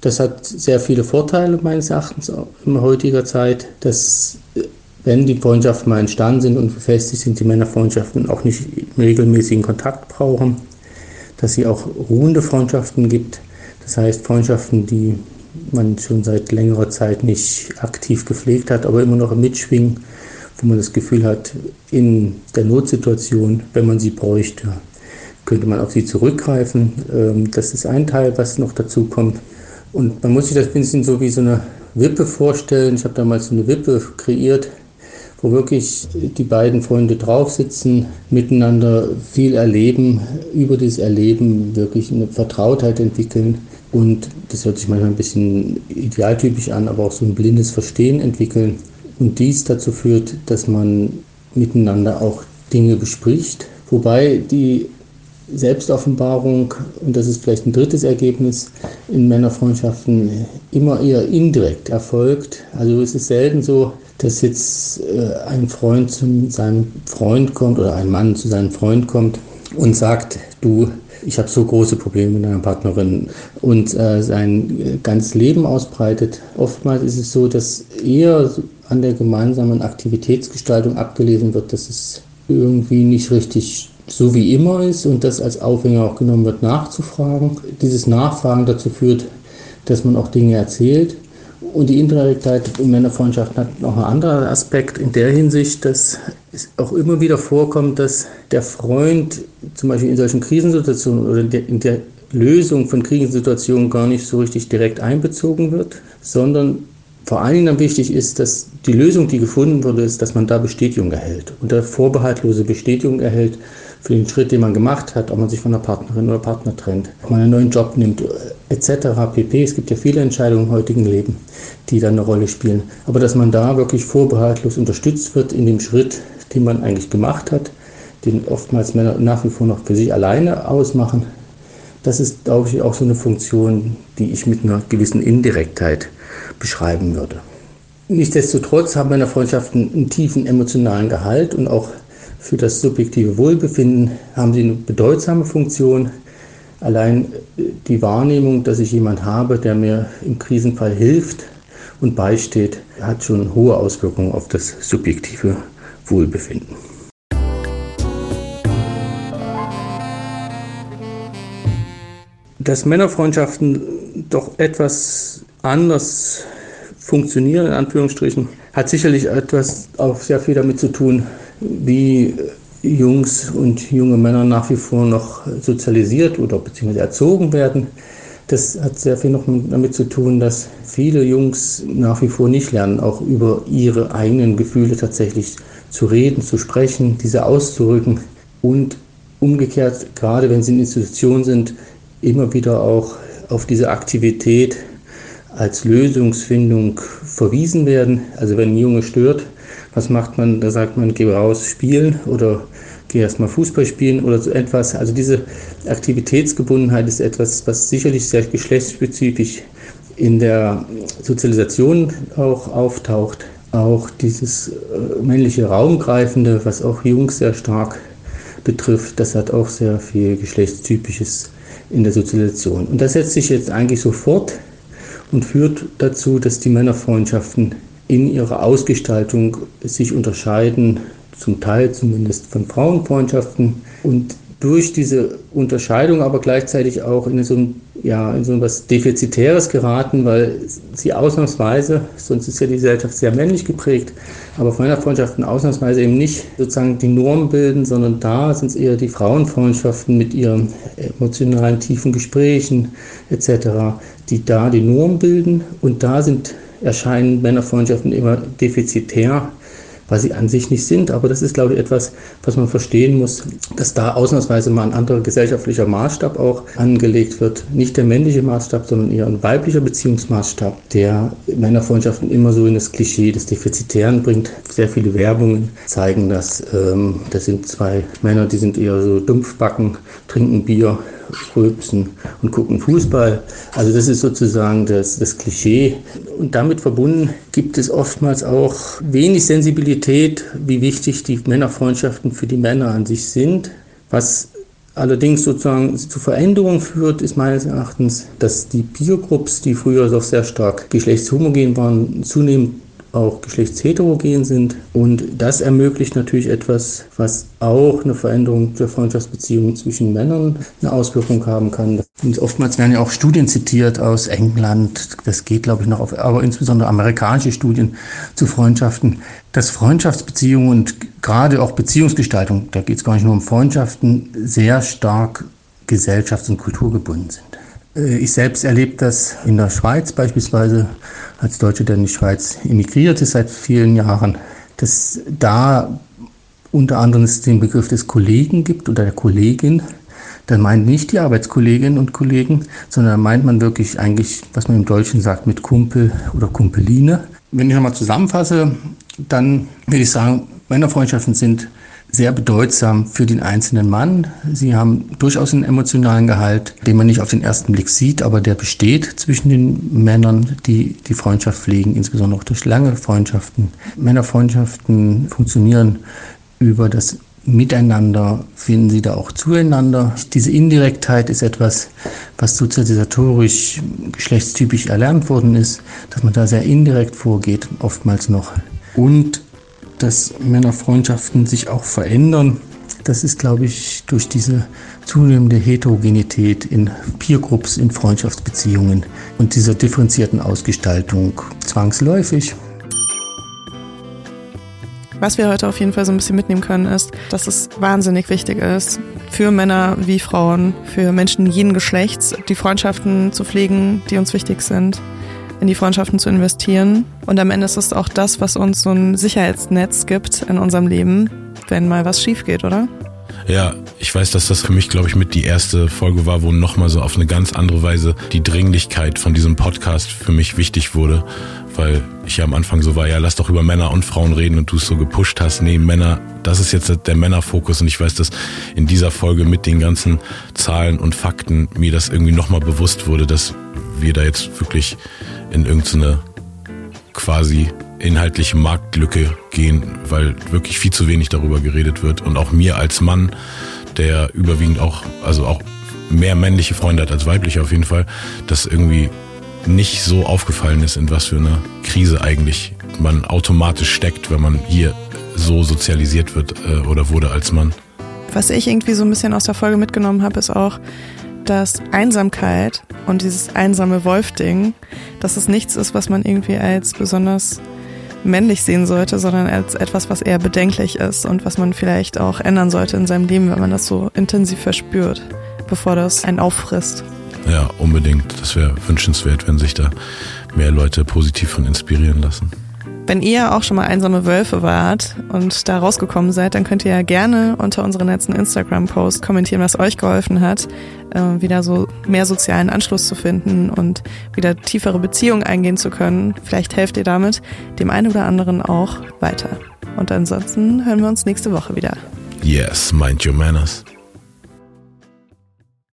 [SPEAKER 5] Das hat sehr viele Vorteile meines Erachtens in heutiger Zeit, dass wenn die Freundschaften mal entstanden sind und befestigt sind, die Männerfreundschaften auch nicht regelmäßigen Kontakt brauchen, dass sie auch ruhende Freundschaften gibt, das heißt Freundschaften, die man schon seit längerer Zeit nicht aktiv gepflegt hat, aber immer noch mitschwingen wo man das Gefühl hat, in der Notsituation, wenn man sie bräuchte, könnte man auf sie zurückgreifen. Ähm, das ist ein Teil, was noch dazu kommt. Und man muss sich das ein bisschen so wie so eine Wippe vorstellen. Ich habe damals so eine Wippe kreiert, wo wirklich die beiden Freunde drauf sitzen, miteinander viel erleben, über das Erleben wirklich eine Vertrautheit entwickeln. Und das hört sich manchmal ein bisschen idealtypisch an, aber auch so ein blindes Verstehen entwickeln. Und dies dazu führt, dass man miteinander auch Dinge bespricht, wobei die Selbstoffenbarung, und das ist vielleicht ein drittes Ergebnis, in Männerfreundschaften immer eher indirekt erfolgt. Also es ist selten so, dass jetzt äh, ein Freund zu seinem Freund kommt oder ein Mann zu seinem Freund kommt und sagt, du, ich habe so große Probleme mit einer Partnerin und äh, sein ganzes Leben ausbreitet. Oftmals ist es so, dass eher an der gemeinsamen Aktivitätsgestaltung abgelesen wird, dass es irgendwie nicht richtig so wie immer ist und das als Aufhänger auch genommen wird, nachzufragen. Dieses Nachfragen dazu führt, dass man auch Dinge erzählt. Und die Indirektheit in Männerfreundschaften hat noch einen anderen Aspekt in der Hinsicht, dass es auch immer wieder vorkommt, dass der Freund zum Beispiel in solchen Krisensituationen oder in der Lösung von Krisensituationen gar nicht so richtig direkt einbezogen wird, sondern vor allen Dingen wichtig ist, dass die Lösung, die gefunden wurde, ist, dass man da Bestätigung erhält. Und da vorbehaltlose Bestätigung erhält für den Schritt, den man gemacht hat, ob man sich von einer Partnerin oder Partner trennt, ob man einen neuen Job nimmt, etc. pp. Es gibt ja viele Entscheidungen im heutigen Leben, die da eine Rolle spielen. Aber dass man da wirklich vorbehaltlos unterstützt wird in dem Schritt, den man eigentlich gemacht hat, den oftmals Männer nach wie vor noch für sich alleine ausmachen, das ist, glaube ich, auch so eine Funktion, die ich mit einer gewissen Indirektheit beschreiben würde. Nichtsdestotrotz haben meine Freundschaften einen tiefen emotionalen Gehalt und auch für das subjektive Wohlbefinden haben sie eine bedeutsame Funktion. Allein äh, die Wahrnehmung, dass ich jemand habe, der mir im Krisenfall hilft und beisteht, hat schon hohe Auswirkungen auf das subjektive Wohlbefinden. Dass Männerfreundschaften doch etwas anders funktionieren, in Anführungsstrichen, hat sicherlich etwas auch sehr viel damit zu tun, wie Jungs und junge Männer nach wie vor noch sozialisiert oder beziehungsweise erzogen werden. Das hat sehr viel noch damit zu tun, dass viele Jungs nach wie vor nicht lernen, auch über ihre eigenen Gefühle tatsächlich zu reden, zu sprechen, diese auszurücken und umgekehrt, gerade wenn sie in Institutionen sind, immer wieder auch auf diese Aktivität als Lösungsfindung verwiesen werden. Also wenn ein Junge stört, was macht man? Da sagt man, geh raus spielen oder geh erstmal Fußball spielen oder so etwas. Also diese Aktivitätsgebundenheit ist etwas, was sicherlich sehr geschlechtsspezifisch in der Sozialisation auch auftaucht. Auch dieses äh, männliche Raumgreifende, was auch Jungs sehr stark betrifft, das hat auch sehr viel Geschlechtstypisches in der Sozialisation. Und das setzt sich jetzt eigentlich so fort und führt dazu, dass die Männerfreundschaften in ihrer Ausgestaltung sich unterscheiden, zum Teil zumindest von Frauenfreundschaften und durch diese Unterscheidung aber gleichzeitig auch in so, ein, ja, in so etwas Defizitäres geraten, weil sie ausnahmsweise, sonst ist ja die Gesellschaft sehr männlich geprägt, aber Freundschaften ausnahmsweise eben nicht sozusagen die Norm bilden, sondern da sind es eher die Frauenfreundschaften mit ihren emotionalen tiefen Gesprächen etc., die da die Norm bilden und da sind erscheinen Männerfreundschaften immer defizitär was sie an sich nicht sind. Aber das ist, glaube ich, etwas, was man verstehen muss, dass da ausnahmsweise mal ein anderer gesellschaftlicher Maßstab auch angelegt wird. Nicht der männliche Maßstab, sondern eher ein weiblicher Beziehungsmaßstab, der Männerfreundschaften immer so in das Klischee des Defizitären bringt. Sehr viele Werbungen zeigen das. Ähm, das sind zwei Männer, die sind eher so dumpfbacken, trinken Bier rülpsen und gucken Fußball. Also das ist sozusagen das, das Klischee. Und damit verbunden gibt es oftmals auch wenig Sensibilität, wie wichtig die Männerfreundschaften für die Männer an sich sind. Was allerdings sozusagen zu Veränderungen führt, ist meines Erachtens, dass die Biergruppen, die früher doch sehr stark geschlechtshomogen waren, zunehmend auch geschlechtsheterogen sind. Und das ermöglicht natürlich etwas, was auch eine Veränderung der Freundschaftsbeziehungen zwischen Männern eine Auswirkung haben kann. Und oftmals werden ja auch Studien zitiert aus England, das geht glaube ich noch auf, aber insbesondere amerikanische Studien zu Freundschaften, dass Freundschaftsbeziehungen und gerade auch Beziehungsgestaltung, da geht es gar nicht nur um Freundschaften, sehr stark gesellschafts- und kulturgebunden sind. Äh, ich selbst erlebe das in der Schweiz beispielsweise als Deutsche, der in die Schweiz emigriert ist seit vielen Jahren, dass da unter anderem es den Begriff des Kollegen gibt oder der Kollegin. Dann meint nicht die Arbeitskolleginnen und Kollegen, sondern meint man wirklich eigentlich, was man im Deutschen sagt, mit Kumpel oder Kumpeline. Wenn ich nochmal zusammenfasse, dann würde ich sagen, Männerfreundschaften sind sehr bedeutsam für den einzelnen Mann. Sie haben durchaus einen emotionalen Gehalt, den man nicht auf den ersten Blick sieht, aber der besteht zwischen den Männern, die die Freundschaft pflegen, insbesondere auch durch lange Freundschaften. Männerfreundschaften funktionieren über das Miteinander, finden sie da auch zueinander. Diese Indirektheit ist etwas, was sozialisatorisch geschlechtstypisch erlernt worden ist, dass man da sehr indirekt vorgeht, oftmals noch. Und dass Männerfreundschaften sich auch verändern. Das ist, glaube ich, durch diese zunehmende Heterogenität in Peergroups, in Freundschaftsbeziehungen und dieser differenzierten Ausgestaltung zwangsläufig.
[SPEAKER 1] Was wir heute auf jeden Fall so ein bisschen mitnehmen können, ist, dass es wahnsinnig wichtig ist, für Männer wie Frauen, für Menschen jeden Geschlechts, die Freundschaften zu pflegen, die uns wichtig sind in die Freundschaften zu investieren. Und am Ende ist es auch das, was uns so ein Sicherheitsnetz gibt in unserem Leben, wenn mal was schief geht, oder?
[SPEAKER 2] Ja, ich weiß, dass das für mich, glaube ich, mit die erste Folge war, wo nochmal so auf eine ganz andere Weise die Dringlichkeit von diesem Podcast für mich wichtig wurde, weil ich ja am Anfang so war, ja, lass doch über Männer und Frauen reden und du es so gepusht hast. Nee, Männer, das ist jetzt der Männerfokus und ich weiß, dass in dieser Folge mit den ganzen Zahlen und Fakten mir das irgendwie nochmal bewusst wurde, dass wir da jetzt wirklich in irgendeine quasi inhaltliche Marktlücke gehen, weil wirklich viel zu wenig darüber geredet wird. Und auch mir als Mann, der überwiegend auch, also auch mehr männliche Freunde hat als weibliche auf jeden Fall, dass irgendwie nicht so aufgefallen ist, in was für eine Krise eigentlich man automatisch steckt, wenn man hier so sozialisiert wird äh, oder wurde als Mann.
[SPEAKER 1] Was ich irgendwie so ein bisschen aus der Folge mitgenommen habe, ist auch, dass Einsamkeit und dieses einsame Wolf-Ding, dass es nichts ist, was man irgendwie als besonders männlich sehen sollte, sondern als etwas, was eher bedenklich ist und was man vielleicht auch ändern sollte in seinem Leben, wenn man das so intensiv verspürt, bevor das einen auffrisst.
[SPEAKER 2] Ja, unbedingt. Das wäre wünschenswert, wenn sich da mehr Leute positiv von inspirieren lassen.
[SPEAKER 1] Wenn ihr auch schon mal einsame Wölfe wart und da rausgekommen seid, dann könnt ihr ja gerne unter unseren letzten Instagram-Post kommentieren, was euch geholfen hat, äh, wieder so mehr sozialen Anschluss zu finden und wieder tiefere Beziehungen eingehen zu können. Vielleicht helft ihr damit dem einen oder anderen auch weiter. Und ansonsten hören wir uns nächste Woche wieder.
[SPEAKER 2] Yes, mind your manners.